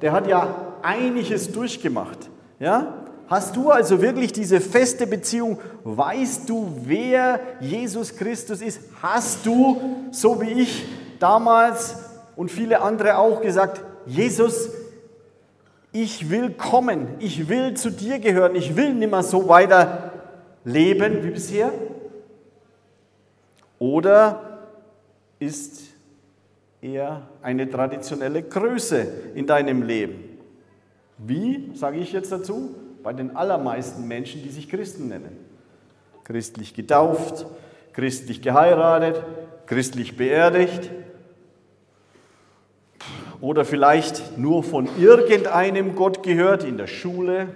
der hat ja einiges durchgemacht. Ja? Hast du also wirklich diese feste Beziehung? Weißt du, wer Jesus Christus ist? Hast du, so wie ich damals und viele andere auch gesagt, Jesus, ich will kommen, ich will zu dir gehören, ich will nicht mehr so weiter leben wie bisher? Oder ist eher eine traditionelle Größe in deinem Leben. Wie, sage ich jetzt dazu? Bei den allermeisten Menschen, die sich Christen nennen. Christlich getauft, christlich geheiratet, christlich beerdigt oder vielleicht nur von irgendeinem Gott gehört in der Schule,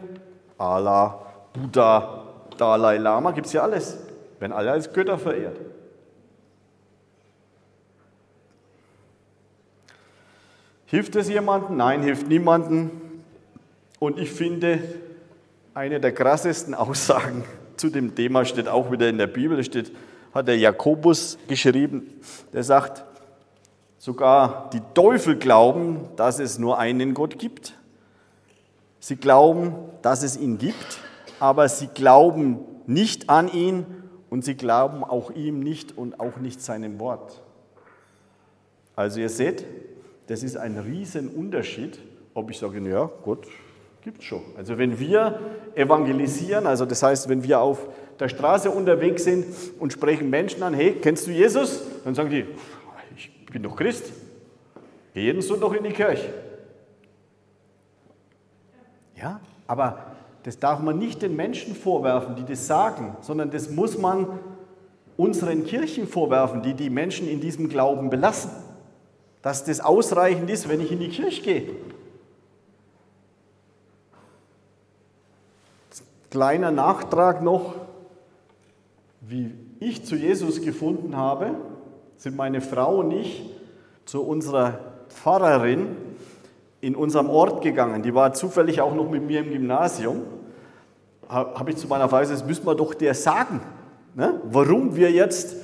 Allah, Buddha, Dalai Lama, gibt es ja alles, werden alle als Götter verehrt. Hilft es jemandem? Nein, hilft niemandem. Und ich finde, eine der krassesten Aussagen zu dem Thema steht auch wieder in der Bibel, steht, hat der Jakobus geschrieben, der sagt, sogar die Teufel glauben, dass es nur einen Gott gibt. Sie glauben, dass es ihn gibt, aber sie glauben nicht an ihn und sie glauben auch ihm nicht und auch nicht seinem Wort. Also ihr seht, das ist ein Riesenunterschied, ob ich sage, ja, Gott gibt es schon. Also wenn wir evangelisieren, also das heißt, wenn wir auf der Straße unterwegs sind und sprechen Menschen an, hey, kennst du Jesus? Dann sagen die, ich bin doch Christ. Geh jeden Sonntag in die Kirche. Ja, aber das darf man nicht den Menschen vorwerfen, die das sagen, sondern das muss man unseren Kirchen vorwerfen, die die Menschen in diesem Glauben belassen dass das ausreichend ist, wenn ich in die Kirche gehe. Kleiner Nachtrag noch, wie ich zu Jesus gefunden habe, sind meine Frau und ich zu unserer Pfarrerin in unserem Ort gegangen. Die war zufällig auch noch mit mir im Gymnasium. Habe ich zu meiner Frau gesagt, das müssen wir doch der sagen, ne? warum wir jetzt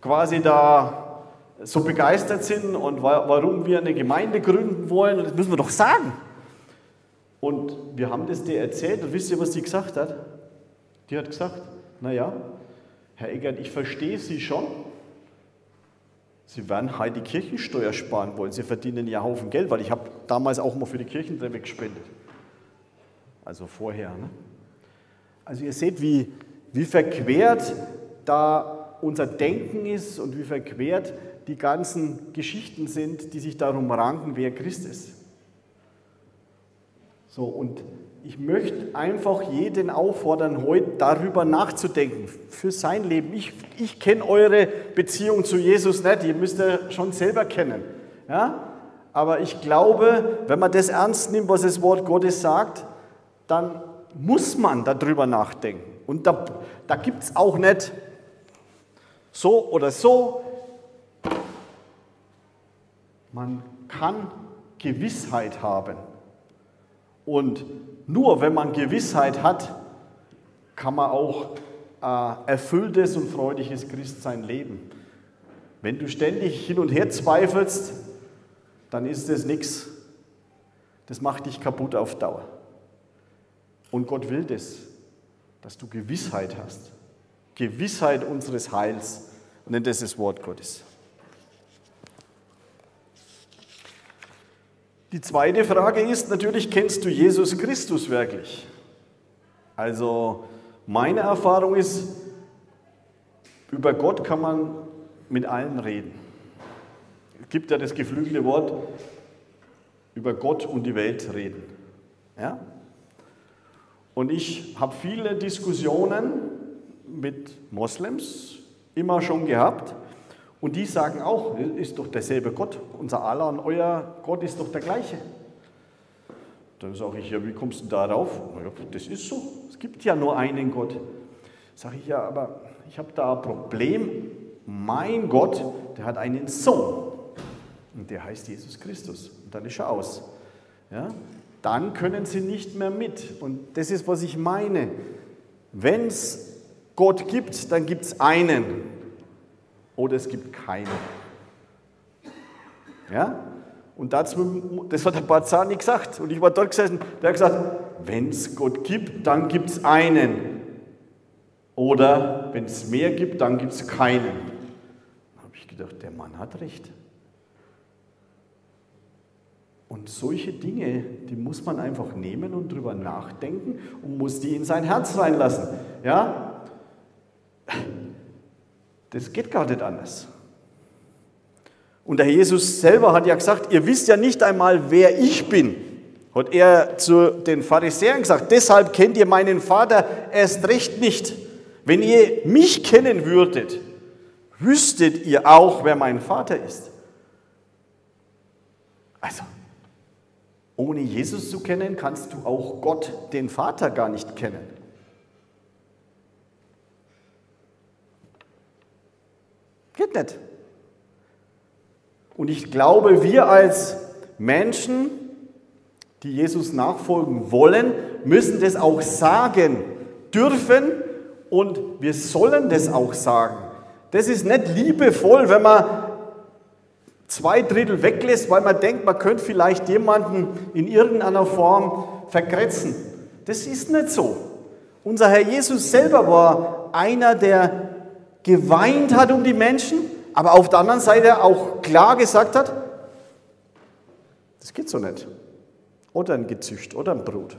quasi da so begeistert sind und warum wir eine Gemeinde gründen wollen. Und das müssen wir doch sagen. Und wir haben das dir erzählt und wisst ihr, was die gesagt hat? Die hat gesagt, naja, Herr Eggert, ich verstehe Sie schon. Sie werden heute die Kirchensteuer sparen wollen. Sie verdienen ja Haufen Geld, weil ich habe damals auch mal für die Kirchentreppe gespendet. Also vorher. Ne? Also ihr seht, wie, wie verquert da unser Denken ist und wie verquert die ganzen Geschichten sind, die sich darum ranken, wer Christ ist. So, und ich möchte einfach jeden auffordern, heute darüber nachzudenken, für sein Leben. Ich, ich kenne eure Beziehung zu Jesus nicht, ihr müsst ja schon selber kennen. Ja? Aber ich glaube, wenn man das ernst nimmt, was das Wort Gottes sagt, dann muss man darüber nachdenken. Und da, da gibt es auch nicht so oder so, man kann Gewissheit haben. Und nur wenn man Gewissheit hat, kann man auch äh, erfülltes und freudiges Christsein leben. Wenn du ständig hin und her zweifelst, dann ist das nichts. Das macht dich kaputt auf Dauer. Und Gott will das, dass du Gewissheit hast. Gewissheit unseres Heils. Das ist das Wort Gottes. Die zweite Frage ist natürlich, kennst du Jesus Christus wirklich? Also meine Erfahrung ist, über Gott kann man mit allen reden. Es gibt ja das geflügelte Wort, über Gott und die Welt reden. Ja? Und ich habe viele Diskussionen mit Moslems immer schon gehabt. Und die sagen auch, ist doch derselbe Gott. Unser Allah und euer Gott ist doch der gleiche. Dann sage ich, ja, wie kommst du darauf? Ja, das ist so. Es gibt ja nur einen Gott. Sage ich, ja, aber ich habe da ein Problem. Mein Gott, der hat einen Sohn. Und der heißt Jesus Christus. Und dann ist er aus. Ja? Dann können sie nicht mehr mit. Und das ist, was ich meine. Wenn es Gott gibt, dann gibt es einen oder es gibt keine. Ja? Und dazu, das hat der Barzani gesagt. Und ich war dort gesessen, der hat gesagt, wenn es Gott gibt, dann gibt es einen. Oder wenn es mehr gibt, dann gibt es keinen. Da habe ich gedacht, der Mann hat recht. Und solche Dinge, die muss man einfach nehmen und drüber nachdenken und muss die in sein Herz reinlassen. Ja? Das geht gar nicht anders. Und der Jesus selber hat ja gesagt, ihr wisst ja nicht einmal, wer ich bin. Hat er zu den Pharisäern gesagt, deshalb kennt ihr meinen Vater erst recht nicht. Wenn ihr mich kennen würdet, wüsstet ihr auch, wer mein Vater ist. Also, ohne Jesus zu kennen, kannst du auch Gott, den Vater, gar nicht kennen. Geht nicht. Und ich glaube, wir als Menschen, die Jesus nachfolgen wollen, müssen das auch sagen dürfen und wir sollen das auch sagen. Das ist nicht liebevoll, wenn man zwei Drittel weglässt, weil man denkt, man könnte vielleicht jemanden in irgendeiner Form vergrätzen. Das ist nicht so. Unser Herr Jesus selber war einer, der geweint hat um die Menschen, aber auf der anderen Seite auch klar gesagt hat, das geht so nicht. Oder ein Gezücht oder ein Brot.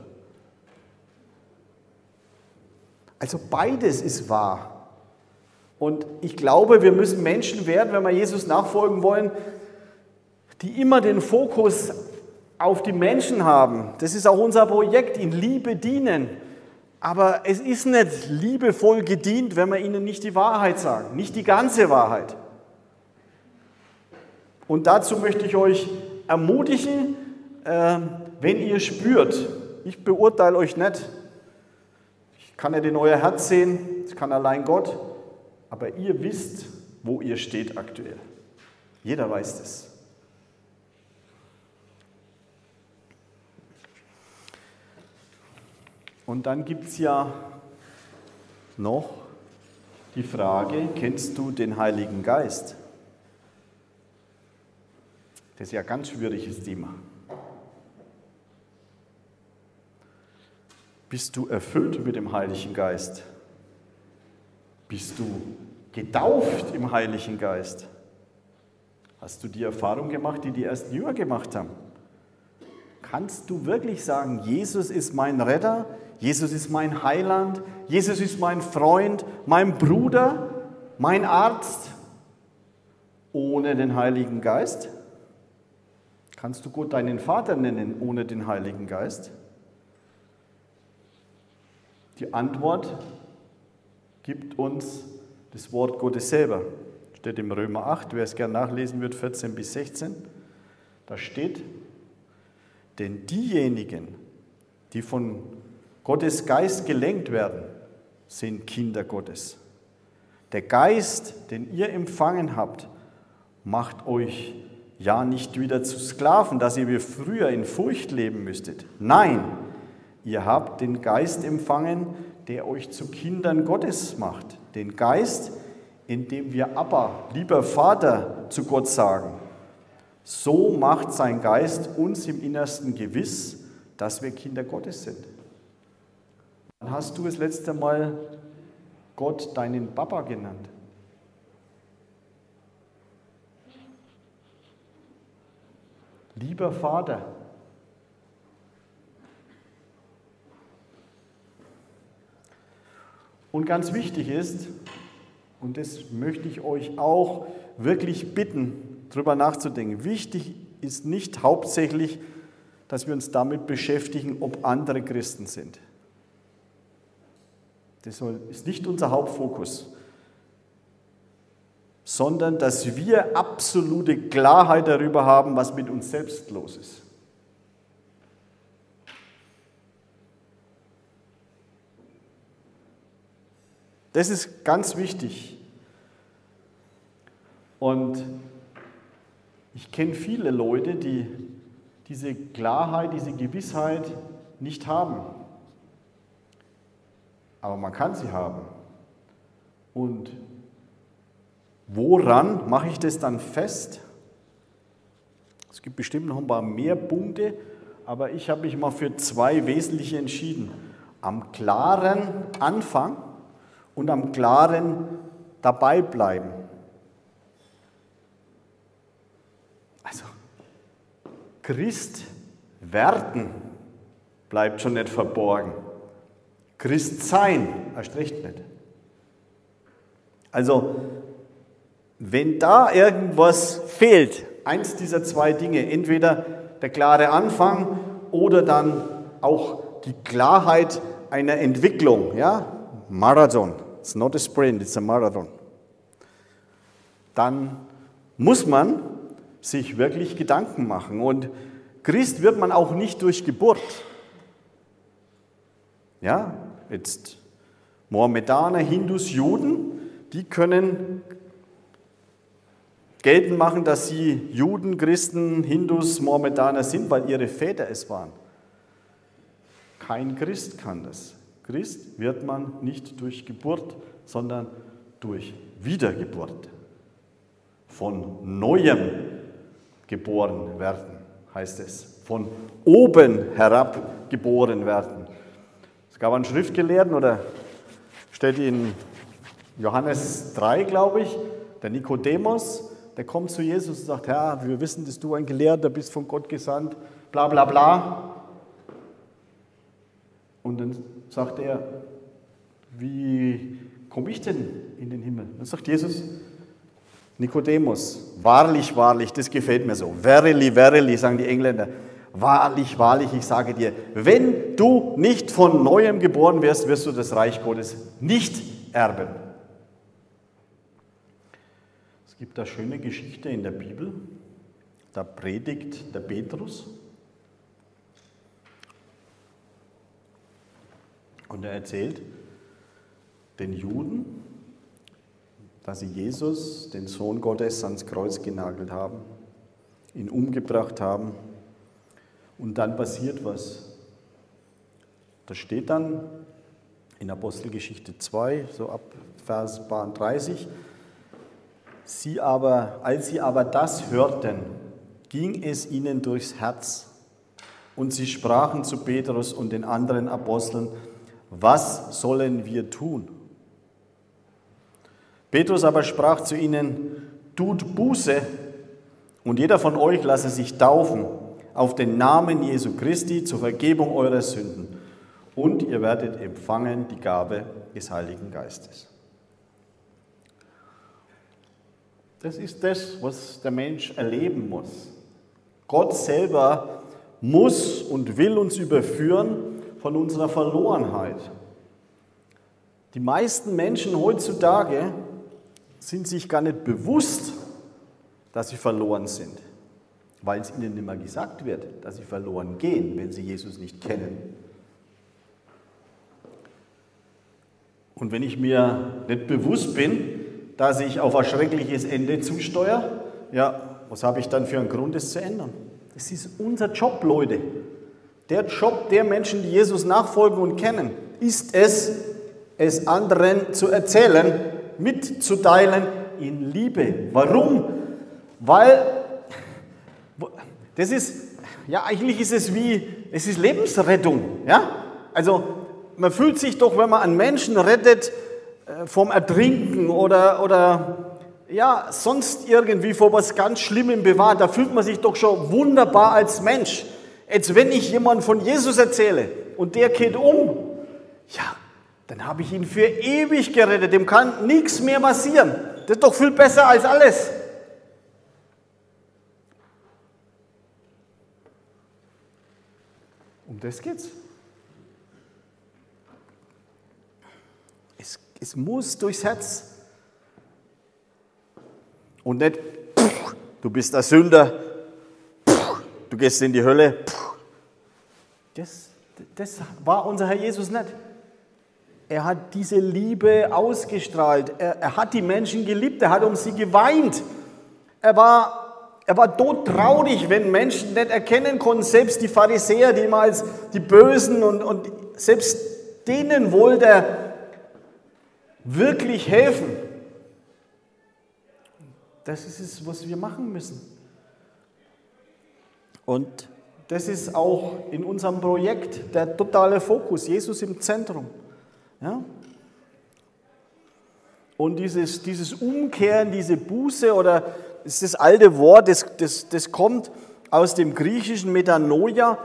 Also beides ist wahr. Und ich glaube, wir müssen Menschen werden, wenn wir Jesus nachfolgen wollen, die immer den Fokus auf die Menschen haben. Das ist auch unser Projekt, in Liebe dienen. Aber es ist nicht liebevoll gedient, wenn wir ihnen nicht die Wahrheit sagen, nicht die ganze Wahrheit. Und dazu möchte ich euch ermutigen, ähm, wenn ihr spürt, ich beurteile euch nicht, ich kann nicht in euer Herz sehen, das kann allein Gott, aber ihr wisst, wo ihr steht aktuell. Jeder weiß das. Und dann gibt es ja noch die Frage, kennst du den Heiligen Geist? Das ist ja ein ganz schwieriges Thema. Bist du erfüllt mit dem Heiligen Geist? Bist du getauft im Heiligen Geist? Hast du die Erfahrung gemacht, die die ersten Jünger gemacht haben? Kannst du wirklich sagen, Jesus ist mein Retter, Jesus ist mein Heiland, Jesus ist mein Freund, mein Bruder, mein Arzt, ohne den Heiligen Geist? Kannst du Gott deinen Vater nennen ohne den Heiligen Geist? Die Antwort gibt uns das Wort Gottes selber. Steht im Römer 8, wer es gern nachlesen wird, 14 bis 16. Da steht, denn diejenigen, die von Gottes Geist gelenkt werden, sind Kinder Gottes. Der Geist, den ihr empfangen habt, macht euch ja nicht wieder zu Sklaven, dass ihr wie früher in Furcht leben müsstet. Nein, Ihr habt den Geist empfangen, der euch zu Kindern Gottes macht. Den Geist, in dem wir aber, lieber Vater, zu Gott sagen. So macht sein Geist uns im Innersten gewiss, dass wir Kinder Gottes sind. Wann hast du das letzte Mal Gott deinen Papa genannt? Lieber Vater, Und ganz wichtig ist, und das möchte ich euch auch wirklich bitten, darüber nachzudenken, wichtig ist nicht hauptsächlich, dass wir uns damit beschäftigen, ob andere Christen sind. Das ist nicht unser Hauptfokus, sondern dass wir absolute Klarheit darüber haben, was mit uns selbst los ist. Das ist ganz wichtig. Und ich kenne viele Leute, die diese Klarheit, diese Gewissheit nicht haben. Aber man kann sie haben. Und woran mache ich das dann fest? Es gibt bestimmt noch ein paar mehr Punkte, aber ich habe mich mal für zwei wesentliche entschieden. Am klaren Anfang und am klaren dabei bleiben. Also, Christ werden bleibt schon nicht verborgen. Christ sein erst recht nicht. Also, wenn da irgendwas fehlt, eins dieser zwei Dinge, entweder der klare Anfang oder dann auch die Klarheit einer Entwicklung, ja, Marathon, it's not a sprint, it's a marathon, dann muss man sich wirklich Gedanken machen. Und Christ wird man auch nicht durch Geburt. Ja, jetzt Mohammedaner, Hindus, Juden, die können geltend machen, dass sie Juden, Christen, Hindus, Mohammedaner sind, weil ihre Väter es waren. Kein Christ kann das. Christ wird man nicht durch Geburt, sondern durch Wiedergeburt. Von neuem geboren werden, heißt es. Von oben herab geboren werden. Es gab einen Schriftgelehrten oder steht in Johannes 3, glaube ich, der Nikodemus, der kommt zu Jesus und sagt, Herr, wir wissen, dass du ein Gelehrter bist, von Gott gesandt, bla bla bla. Und dann sagt er, wie komme ich denn in den Himmel? Dann sagt Jesus, Nikodemus, wahrlich, wahrlich, das gefällt mir so. Verily, verily, sagen die Engländer. Wahrlich, wahrlich, ich sage dir, wenn du nicht von neuem geboren wirst, wirst du das Reich Gottes nicht erben. Es gibt eine schöne Geschichte in der Bibel. Da predigt der Petrus. Und er erzählt den Juden, dass sie Jesus, den Sohn Gottes, ans Kreuz genagelt haben, ihn umgebracht haben. Und dann passiert was. Da steht dann in Apostelgeschichte 2, so ab Vers 30, Sie aber, als sie aber das hörten, ging es ihnen durchs Herz und sie sprachen zu Petrus und den anderen Aposteln, was sollen wir tun? Petrus aber sprach zu ihnen, tut Buße und jeder von euch lasse sich taufen auf den Namen Jesu Christi zur Vergebung eurer Sünden und ihr werdet empfangen die Gabe des Heiligen Geistes. Das ist das, was der Mensch erleben muss. Gott selber muss und will uns überführen von unserer Verlorenheit. Die meisten Menschen heutzutage sind sich gar nicht bewusst, dass sie verloren sind, weil es ihnen immer gesagt wird, dass sie verloren gehen, wenn sie Jesus nicht kennen. Und wenn ich mir nicht bewusst bin, dass ich auf ein schreckliches Ende zusteuere, ja, was habe ich dann für einen Grund, es zu ändern? Das ist unser Job, Leute. Der Job der Menschen, die Jesus nachfolgen und kennen, ist es, es anderen zu erzählen, mitzuteilen in Liebe. Warum? Weil das ist, ja, eigentlich ist es wie, es ist Lebensrettung. Ja? Also man fühlt sich doch, wenn man einen Menschen rettet, äh, vom Ertrinken oder, oder ja, sonst irgendwie vor was ganz Schlimmem bewahrt, da fühlt man sich doch schon wunderbar als Mensch. Jetzt, wenn ich jemand von Jesus erzähle und der geht um, ja, dann habe ich ihn für ewig gerettet, dem kann nichts mehr passieren. Das ist doch viel besser als alles. Um das geht's. Es muss durchs Herz. Und nicht, pff, du bist ein Sünder, pff, du gehst in die Hölle. Das, das war unser Herr Jesus nicht. Er hat diese Liebe ausgestrahlt. Er, er hat die Menschen geliebt. Er hat um sie geweint. Er war, er war todtraurig, wenn Menschen nicht erkennen konnten, selbst die Pharisäer, die immer als die Bösen und, und selbst denen wollte er wirklich helfen. Das ist es, was wir machen müssen. Und das ist auch in unserem Projekt der totale Fokus, Jesus im Zentrum. Ja? Und dieses, dieses Umkehren, diese Buße oder ist das alte Wort, das, das, das kommt aus dem griechischen Metanoia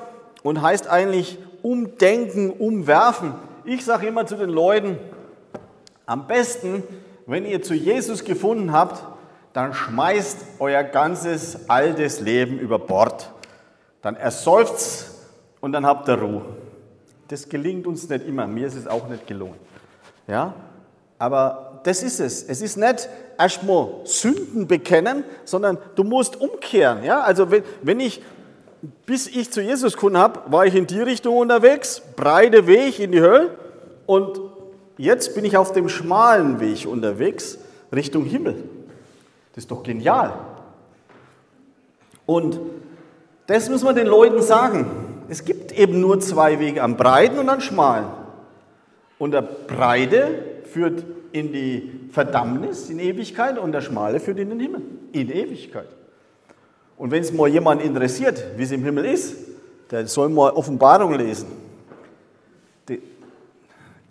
und heißt eigentlich umdenken, umwerfen. Ich sage immer zu den Leuten, am besten, wenn ihr zu Jesus gefunden habt, dann schmeißt euer ganzes altes Leben über Bord. Dann ersäuft und dann habt ihr Ruhe. Das gelingt uns nicht immer. Mir ist es auch nicht gelungen. Ja? Aber das ist es. Es ist nicht erstmal Sünden bekennen, sondern du musst umkehren. Ja? Also wenn, wenn ich, bis ich zu Jesus gekommen habe, war ich in die Richtung unterwegs, breite Weg in die Hölle und jetzt bin ich auf dem schmalen Weg unterwegs, Richtung Himmel. Das ist doch genial. Und das muss man den Leuten sagen. Es gibt eben nur zwei Wege, am breiten und am schmalen. Und der breite führt in die Verdammnis, in Ewigkeit, und der schmale führt in den Himmel, in Ewigkeit. Und wenn es mal jemand interessiert, wie es im Himmel ist, der soll mal Offenbarung lesen.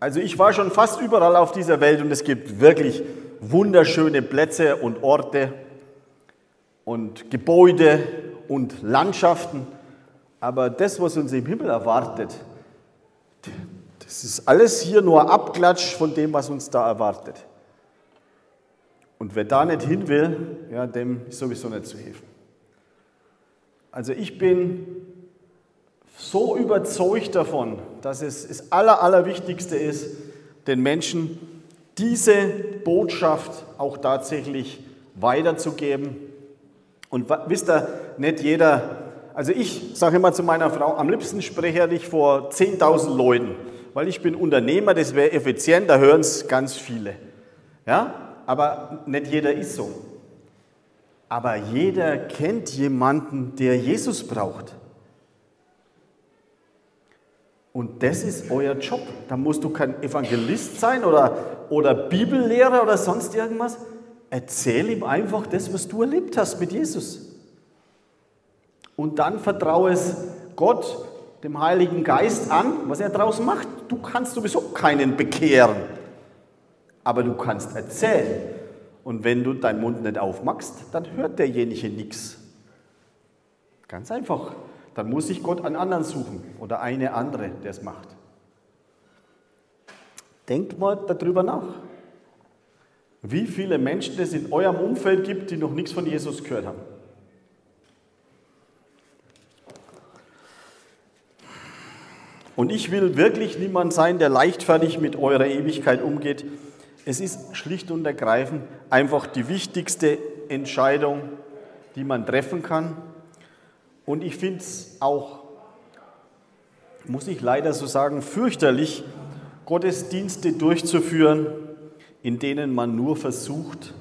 Also ich war schon fast überall auf dieser Welt und es gibt wirklich wunderschöne Plätze und Orte und Gebäude und Landschaften. Aber das, was uns im Himmel erwartet, das ist alles hier nur Abklatsch von dem, was uns da erwartet. Und wer da nicht hin will, ja, dem ist sowieso nicht zu helfen. Also ich bin so überzeugt davon, dass es das Aller, Allerwichtigste ist, den Menschen diese Botschaft auch tatsächlich weiterzugeben. Und wisst ihr, nicht jeder, also ich sage immer zu meiner Frau, am liebsten spreche ich vor 10.000 Leuten weil ich bin Unternehmer, das wäre effizient, da hören es ganz viele. Ja? Aber nicht jeder ist so. Aber jeder kennt jemanden, der Jesus braucht. Und das ist euer Job. Da musst du kein Evangelist sein oder, oder Bibellehrer oder sonst irgendwas. Erzähl ihm einfach das, was du erlebt hast mit Jesus. Und dann vertraue es Gott, dem Heiligen Geist an, was er daraus macht. Du kannst sowieso keinen bekehren, aber du kannst erzählen. Und wenn du deinen Mund nicht aufmachst, dann hört derjenige nichts. Ganz einfach. Dann muss sich Gott einen anderen suchen oder eine andere, der es macht. Denkt mal darüber nach. Wie viele Menschen es in eurem Umfeld gibt, die noch nichts von Jesus gehört haben. Und ich will wirklich niemand sein, der leichtfertig mit eurer Ewigkeit umgeht. Es ist schlicht und ergreifend einfach die wichtigste Entscheidung, die man treffen kann. Und ich finde es auch, muss ich leider so sagen, fürchterlich, Gottesdienste durchzuführen, in denen man nur versucht,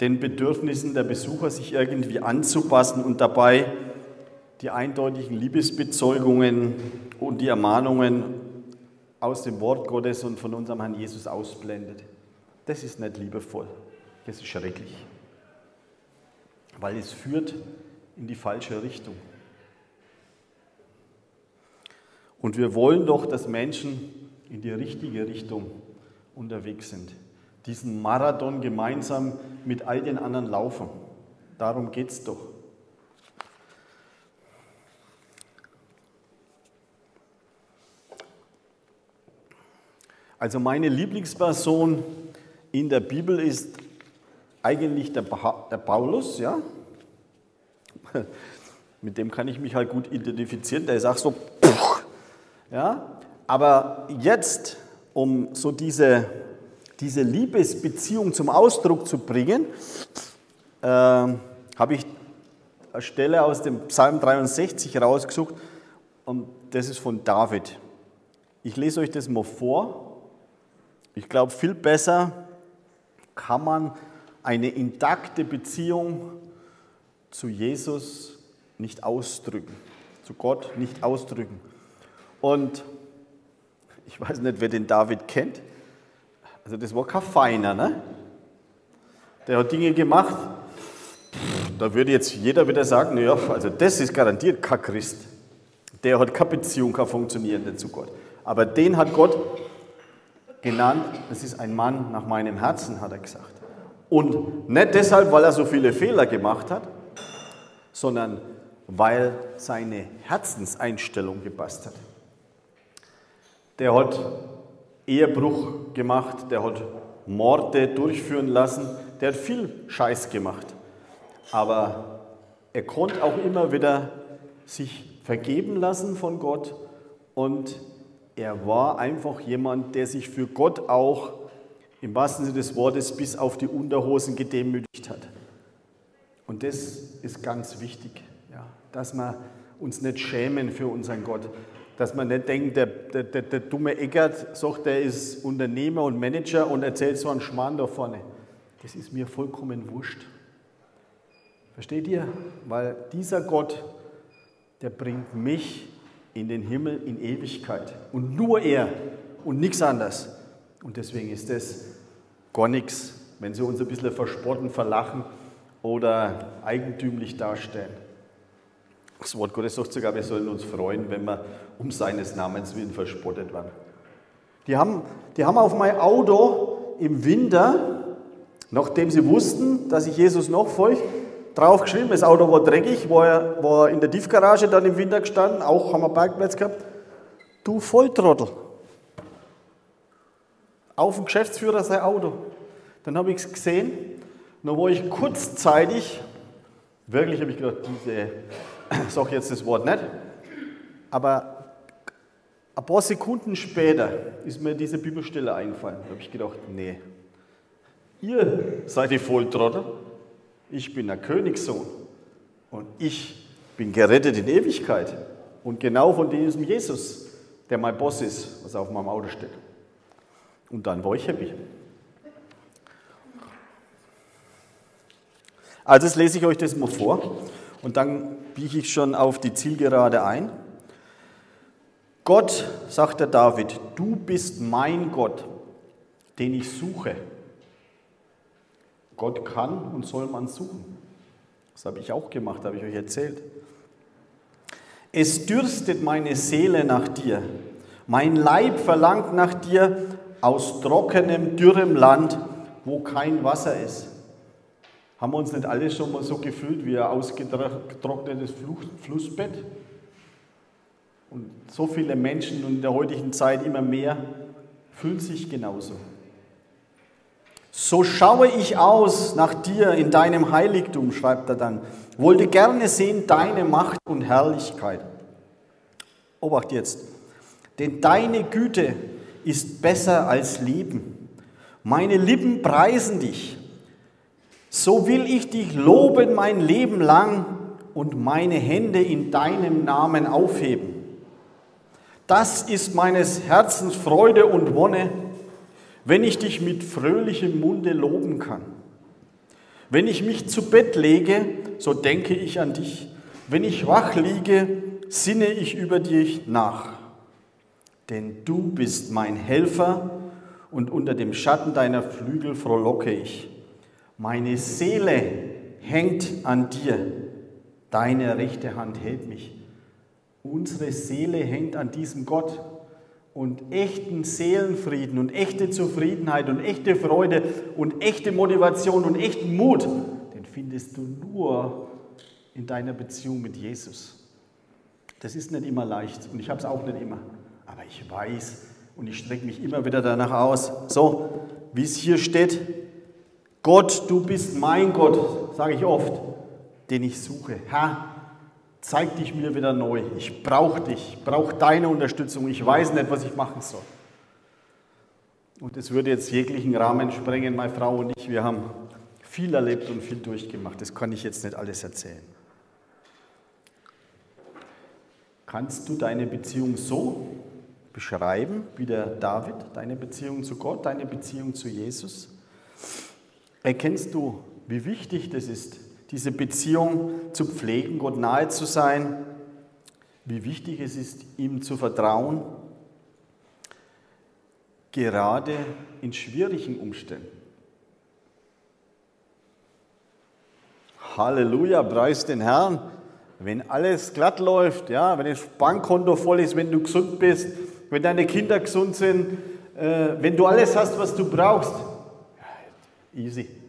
den Bedürfnissen der Besucher sich irgendwie anzupassen und dabei die eindeutigen Liebesbezeugungen und die Ermahnungen aus dem Wort Gottes und von unserem Herrn Jesus ausblendet. Das ist nicht liebevoll, das ist schrecklich, weil es führt in die falsche Richtung. Und wir wollen doch, dass Menschen in die richtige Richtung unterwegs sind. Diesen Marathon gemeinsam mit all den anderen laufen. Darum geht es doch. Also meine Lieblingsperson in der Bibel ist eigentlich der, der Paulus, ja. Mit dem kann ich mich halt gut identifizieren. Der sagt so, ja. Aber jetzt, um so diese, diese Liebesbeziehung zum Ausdruck zu bringen, äh, habe ich eine Stelle aus dem Psalm 63 rausgesucht und das ist von David. Ich lese euch das mal vor. Ich glaube, viel besser kann man eine intakte Beziehung zu Jesus nicht ausdrücken, zu Gott nicht ausdrücken. Und ich weiß nicht, wer den David kennt. Also das war kein Feiner, ne? Der hat Dinge gemacht, da würde jetzt jeder wieder sagen, naja, also das ist garantiert kein Christ. Der hat keine Beziehung, keine funktionierende zu Gott. Aber den hat Gott genannt, das ist ein Mann nach meinem Herzen, hat er gesagt. Und nicht deshalb, weil er so viele Fehler gemacht hat, sondern weil seine Herzenseinstellung gepasst hat. Der hat Ehebruch gemacht, der hat Morde durchführen lassen, der hat viel Scheiß gemacht. Aber er konnte auch immer wieder sich vergeben lassen von Gott und er war einfach jemand, der sich für Gott auch im wahrsten Sinne des Wortes bis auf die Unterhosen gedemütigt hat. Und das ist ganz wichtig, ja, dass wir uns nicht schämen für unseren Gott, dass man nicht denkt, der, der, der, der dumme Eckert sagt, der ist Unternehmer und Manager und erzählt so einen Schmarrn da vorne. Das ist mir vollkommen wurscht. Versteht ihr? Weil dieser Gott, der bringt mich in den Himmel in Ewigkeit. Und nur er und nichts anderes. Und deswegen ist das gar nichts, wenn sie uns ein bisschen verspotten, verlachen oder eigentümlich darstellen. Das Wort Gottes sagt sogar, wir sollen uns freuen, wenn wir um seines Namens willen verspottet werden. Die haben, die haben auf mein Auto im Winter, nachdem sie wussten, dass ich Jesus noch folge, draufgeschrieben, das Auto war dreckig, war, war in der Tiefgarage dann im Winter gestanden, auch haben wir Parkplatz gehabt. Du Volltrottel. Auf dem Geschäftsführer sein Auto. Dann habe ich es gesehen, dann war ich kurzzeitig, wirklich habe ich gedacht, diese, sage jetzt das Wort nicht, aber ein paar Sekunden später ist mir diese Bibelstelle eingefallen. Da habe ich gedacht, nee, ihr seid die Volltrottel ich bin der Königssohn und ich bin gerettet in Ewigkeit. Und genau von diesem Jesus, der mein Boss ist, was auf meinem Auto steht. Und dann war ich happy. Also jetzt lese ich euch das mal vor und dann biege ich schon auf die Zielgerade ein. Gott, sagt der David, du bist mein Gott, den ich suche. Gott kann und soll man suchen. Das habe ich auch gemacht, habe ich euch erzählt. Es dürstet meine Seele nach dir. Mein Leib verlangt nach dir aus trockenem, dürrem Land, wo kein Wasser ist. Haben wir uns nicht alle schon mal so gefühlt wie ein ausgetrocknetes Flussbett? Und so viele Menschen in der heutigen Zeit immer mehr fühlen sich genauso. So schaue ich aus nach dir in deinem Heiligtum, schreibt er dann. Wollte gerne sehen deine Macht und Herrlichkeit. Obacht jetzt. Denn deine Güte ist besser als Leben. Meine Lippen preisen dich. So will ich dich loben mein Leben lang und meine Hände in deinem Namen aufheben. Das ist meines Herzens Freude und Wonne wenn ich dich mit fröhlichem Munde loben kann. Wenn ich mich zu Bett lege, so denke ich an dich. Wenn ich wach liege, sinne ich über dich nach. Denn du bist mein Helfer und unter dem Schatten deiner Flügel frohlocke ich. Meine Seele hängt an dir, deine rechte Hand hält mich. Unsere Seele hängt an diesem Gott und echten Seelenfrieden und echte Zufriedenheit und echte Freude und echte Motivation und echten Mut, den findest du nur in deiner Beziehung mit Jesus. Das ist nicht immer leicht und ich habe es auch nicht immer. Aber ich weiß und ich strecke mich immer wieder danach aus. So, wie es hier steht, Gott, du bist mein Gott, sage ich oft, den ich suche. Herr, zeig dich mir wieder neu. Ich brauche dich, ich brauche deine Unterstützung. Ich weiß nicht, was ich machen soll. Und es würde jetzt jeglichen Rahmen sprengen, meine Frau und ich. Wir haben viel erlebt und viel durchgemacht. Das kann ich jetzt nicht alles erzählen. Kannst du deine Beziehung so beschreiben, wie der David, deine Beziehung zu Gott, deine Beziehung zu Jesus? Erkennst du, wie wichtig das ist, diese Beziehung zu pflegen, Gott nahe zu sein, wie wichtig es ist, ihm zu vertrauen, gerade in schwierigen Umständen. Halleluja, preis den Herrn. Wenn alles glatt läuft, ja, wenn das Bankkonto voll ist, wenn du gesund bist, wenn deine Kinder gesund sind, äh, wenn du alles hast, was du brauchst, easy.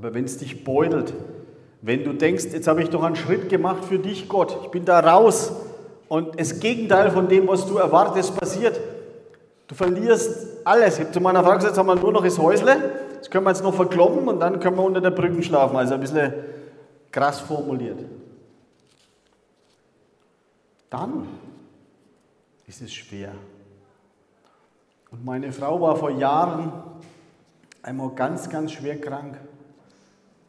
Aber wenn es dich beutelt, wenn du denkst, jetzt habe ich doch einen Schritt gemacht für dich, Gott, ich bin da raus und das Gegenteil von dem, was du erwartest, passiert, Du verlierst alles. Ich habe zu meiner Frau gesagt, jetzt haben wir nur noch das Häusle, das können wir jetzt noch verkloppen und dann können wir unter der Brücke schlafen. Also ein bisschen krass formuliert. Dann ist es schwer. Und meine Frau war vor Jahren einmal ganz, ganz schwer krank.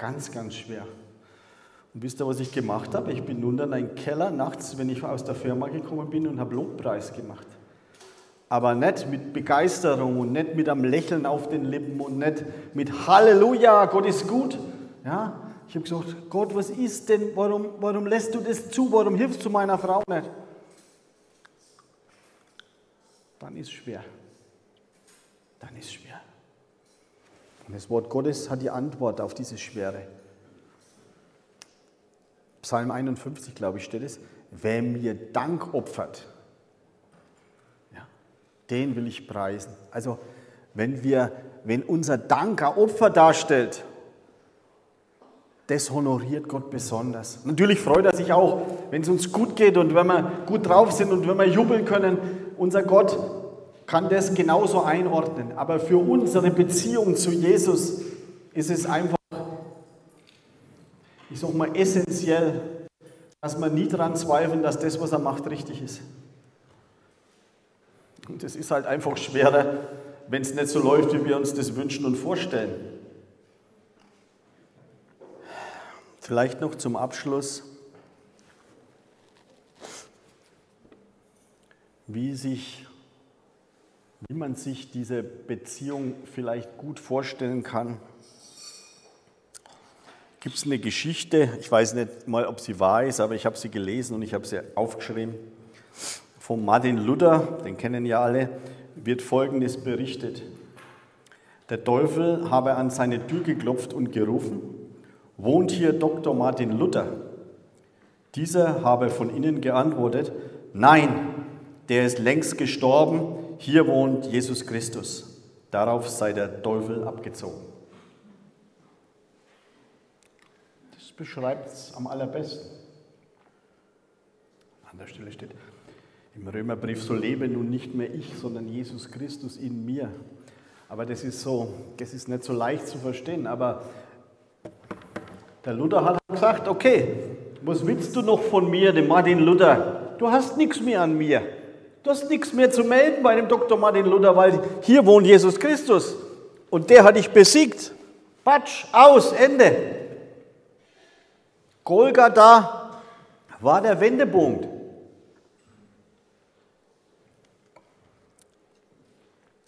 Ganz, ganz schwer. Und wisst ihr, was ich gemacht habe? Ich bin nun in einen Keller nachts, wenn ich aus der Firma gekommen bin und habe Lobpreis gemacht aber nicht mit Begeisterung und nicht mit einem Lächeln auf den Lippen und nicht mit Halleluja, Gott ist gut. Ja, ich habe gesagt, Gott, was ist denn, warum, warum lässt du das zu, warum hilfst du meiner Frau nicht? Dann ist es schwer. Dann ist es schwer. Und das Wort Gottes hat die Antwort auf diese Schwere. Psalm 51, glaube ich, steht es. Wer mir Dank opfert, den will ich preisen. Also wenn, wir, wenn unser Dank ein Opfer darstellt, das honoriert Gott besonders. Natürlich freut er sich auch, wenn es uns gut geht und wenn wir gut drauf sind und wenn wir jubeln können. Unser Gott kann das genauso einordnen. Aber für unsere Beziehung zu Jesus ist es einfach, ich sage mal, essentiell, dass wir nie daran zweifeln, dass das, was er macht, richtig ist. Und es ist halt einfach schwerer, wenn es nicht so läuft, wie wir uns das wünschen und vorstellen. Vielleicht noch zum Abschluss, wie, sich, wie man sich diese Beziehung vielleicht gut vorstellen kann. Gibt es eine Geschichte, ich weiß nicht mal, ob sie wahr ist, aber ich habe sie gelesen und ich habe sie aufgeschrieben von Martin Luther, den kennen ja alle, wird Folgendes berichtet. Der Teufel habe an seine Tür geklopft und gerufen, wohnt hier Dr. Martin Luther? Dieser habe von innen geantwortet, nein, der ist längst gestorben, hier wohnt Jesus Christus. Darauf sei der Teufel abgezogen. Das beschreibt es am allerbesten. An der Stelle steht, im Römerbrief, so lebe nun nicht mehr ich, sondern Jesus Christus in mir. Aber das ist so, das ist nicht so leicht zu verstehen. Aber der Luther hat gesagt, okay, was willst du noch von mir, dem Martin Luther? Du hast nichts mehr an mir. Du hast nichts mehr zu melden bei dem Dr. Martin Luther, weil hier wohnt Jesus Christus. Und der hat dich besiegt. Patsch, aus, Ende. Golgatha war der Wendepunkt.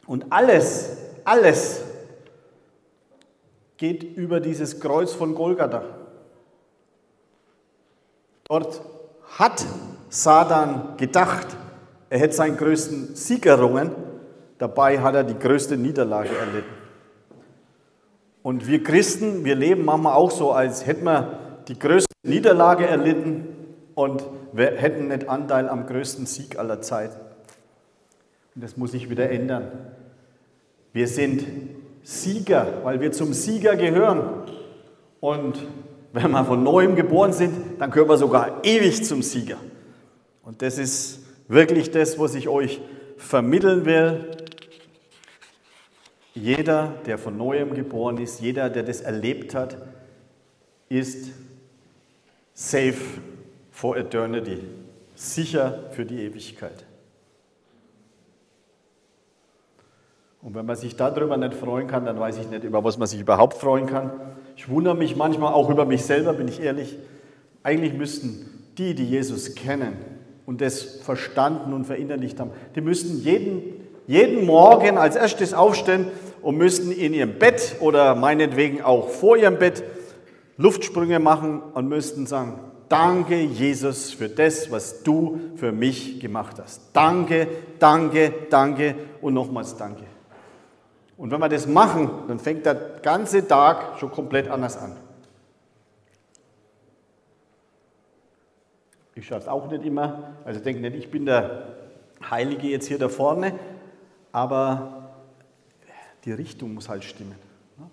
Und alles, alles geht über dieses Kreuz von Golgatha. Dort hat Satan gedacht, er hätte seinen größten Sieg errungen, dabei hat er die größte Niederlage erlitten. Und wir Christen, wir leben manchmal auch so, als hätten wir die größte Niederlage erlitten und wir hätten nicht Anteil am größten Sieg aller Zeiten. Und das muss sich wieder ändern. Wir sind Sieger, weil wir zum Sieger gehören. Und wenn wir von neuem geboren sind, dann gehören wir sogar ewig zum Sieger. Und das ist wirklich das, was ich euch vermitteln will. Jeder, der von neuem geboren ist, jeder, der das erlebt hat, ist safe for eternity, sicher für die Ewigkeit. Und wenn man sich darüber nicht freuen kann, dann weiß ich nicht, über was man sich überhaupt freuen kann. Ich wundere mich manchmal auch über mich selber, bin ich ehrlich. Eigentlich müssten die, die Jesus kennen und das verstanden und verinnerlicht haben, die müssten jeden, jeden Morgen als erstes aufstehen und müssten in ihrem Bett oder meinetwegen auch vor ihrem Bett Luftsprünge machen und müssten sagen, danke Jesus für das, was du für mich gemacht hast. Danke, danke, danke und nochmals danke. Und wenn wir das machen, dann fängt der ganze Tag schon komplett anders an. Ich schaffe es auch nicht immer. Also denke nicht, ich bin der Heilige jetzt hier da vorne, aber die Richtung muss halt stimmen. Ne?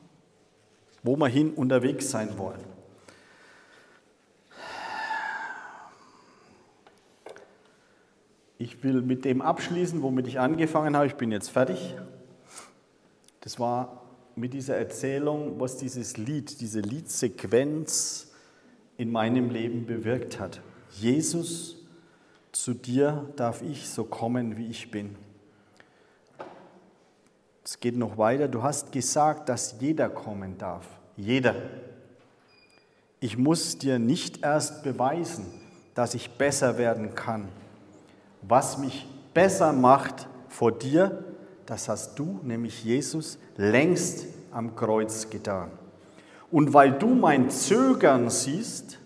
Wo wir hin unterwegs sein wollen. Ich will mit dem abschließen, womit ich angefangen habe. Ich bin jetzt fertig. Das war mit dieser Erzählung, was dieses Lied, diese Liedsequenz in meinem Leben bewirkt hat. Jesus, zu dir darf ich so kommen, wie ich bin. Es geht noch weiter. Du hast gesagt, dass jeder kommen darf. Jeder. Ich muss dir nicht erst beweisen, dass ich besser werden kann. Was mich besser macht vor dir, das hast du, nämlich Jesus, längst am Kreuz getan. Und weil du mein Zögern siehst,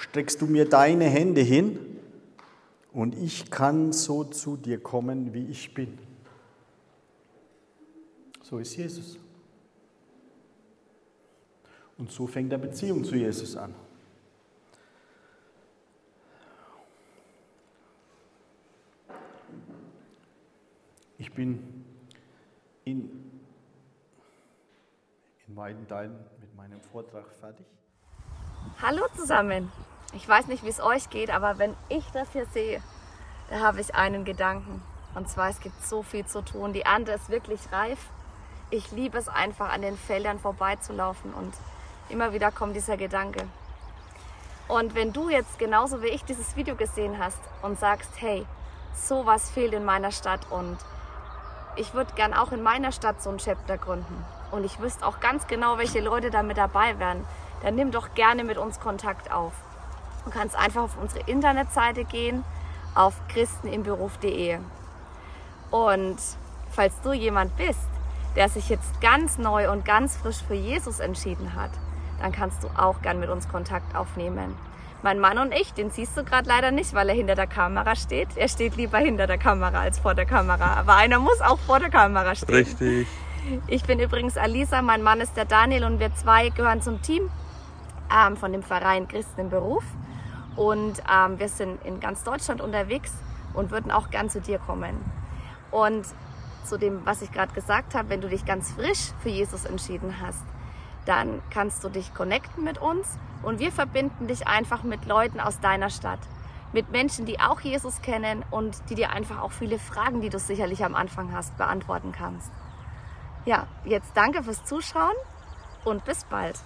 streckst du mir deine Hände hin und ich kann so zu dir kommen, wie ich bin. So ist Jesus. Und so fängt der Beziehung zu Jesus an. Ich bin in, in weiten Teilen mit meinem Vortrag fertig. Hallo zusammen. Ich weiß nicht, wie es euch geht, aber wenn ich das hier sehe, da habe ich einen Gedanken. Und zwar, es gibt so viel zu tun. Die Ernte ist wirklich reif. Ich liebe es einfach, an den Feldern vorbeizulaufen und immer wieder kommt dieser Gedanke. Und wenn du jetzt genauso wie ich dieses Video gesehen hast und sagst, hey, sowas fehlt in meiner Stadt und ich würde gern auch in meiner Stadt so ein Chapter gründen und ich wüsste auch ganz genau, welche Leute da mit dabei wären, dann nimm doch gerne mit uns Kontakt auf. Du kannst einfach auf unsere Internetseite gehen, auf christenimberuf.de. Und falls du jemand bist, der sich jetzt ganz neu und ganz frisch für Jesus entschieden hat, dann kannst du auch gern mit uns Kontakt aufnehmen. Mein Mann und ich, den siehst du gerade leider nicht, weil er hinter der Kamera steht. Er steht lieber hinter der Kamera als vor der Kamera. Aber einer muss auch vor der Kamera stehen. Richtig. Ich bin übrigens Alisa, mein Mann ist der Daniel und wir zwei gehören zum Team ähm, von dem Verein Christen im Beruf. Und ähm, wir sind in ganz Deutschland unterwegs und würden auch gern zu dir kommen. Und zu dem, was ich gerade gesagt habe, wenn du dich ganz frisch für Jesus entschieden hast, dann kannst du dich connecten mit uns und wir verbinden dich einfach mit Leuten aus deiner Stadt. Mit Menschen, die auch Jesus kennen und die dir einfach auch viele Fragen, die du sicherlich am Anfang hast, beantworten kannst. Ja, jetzt danke fürs Zuschauen und bis bald.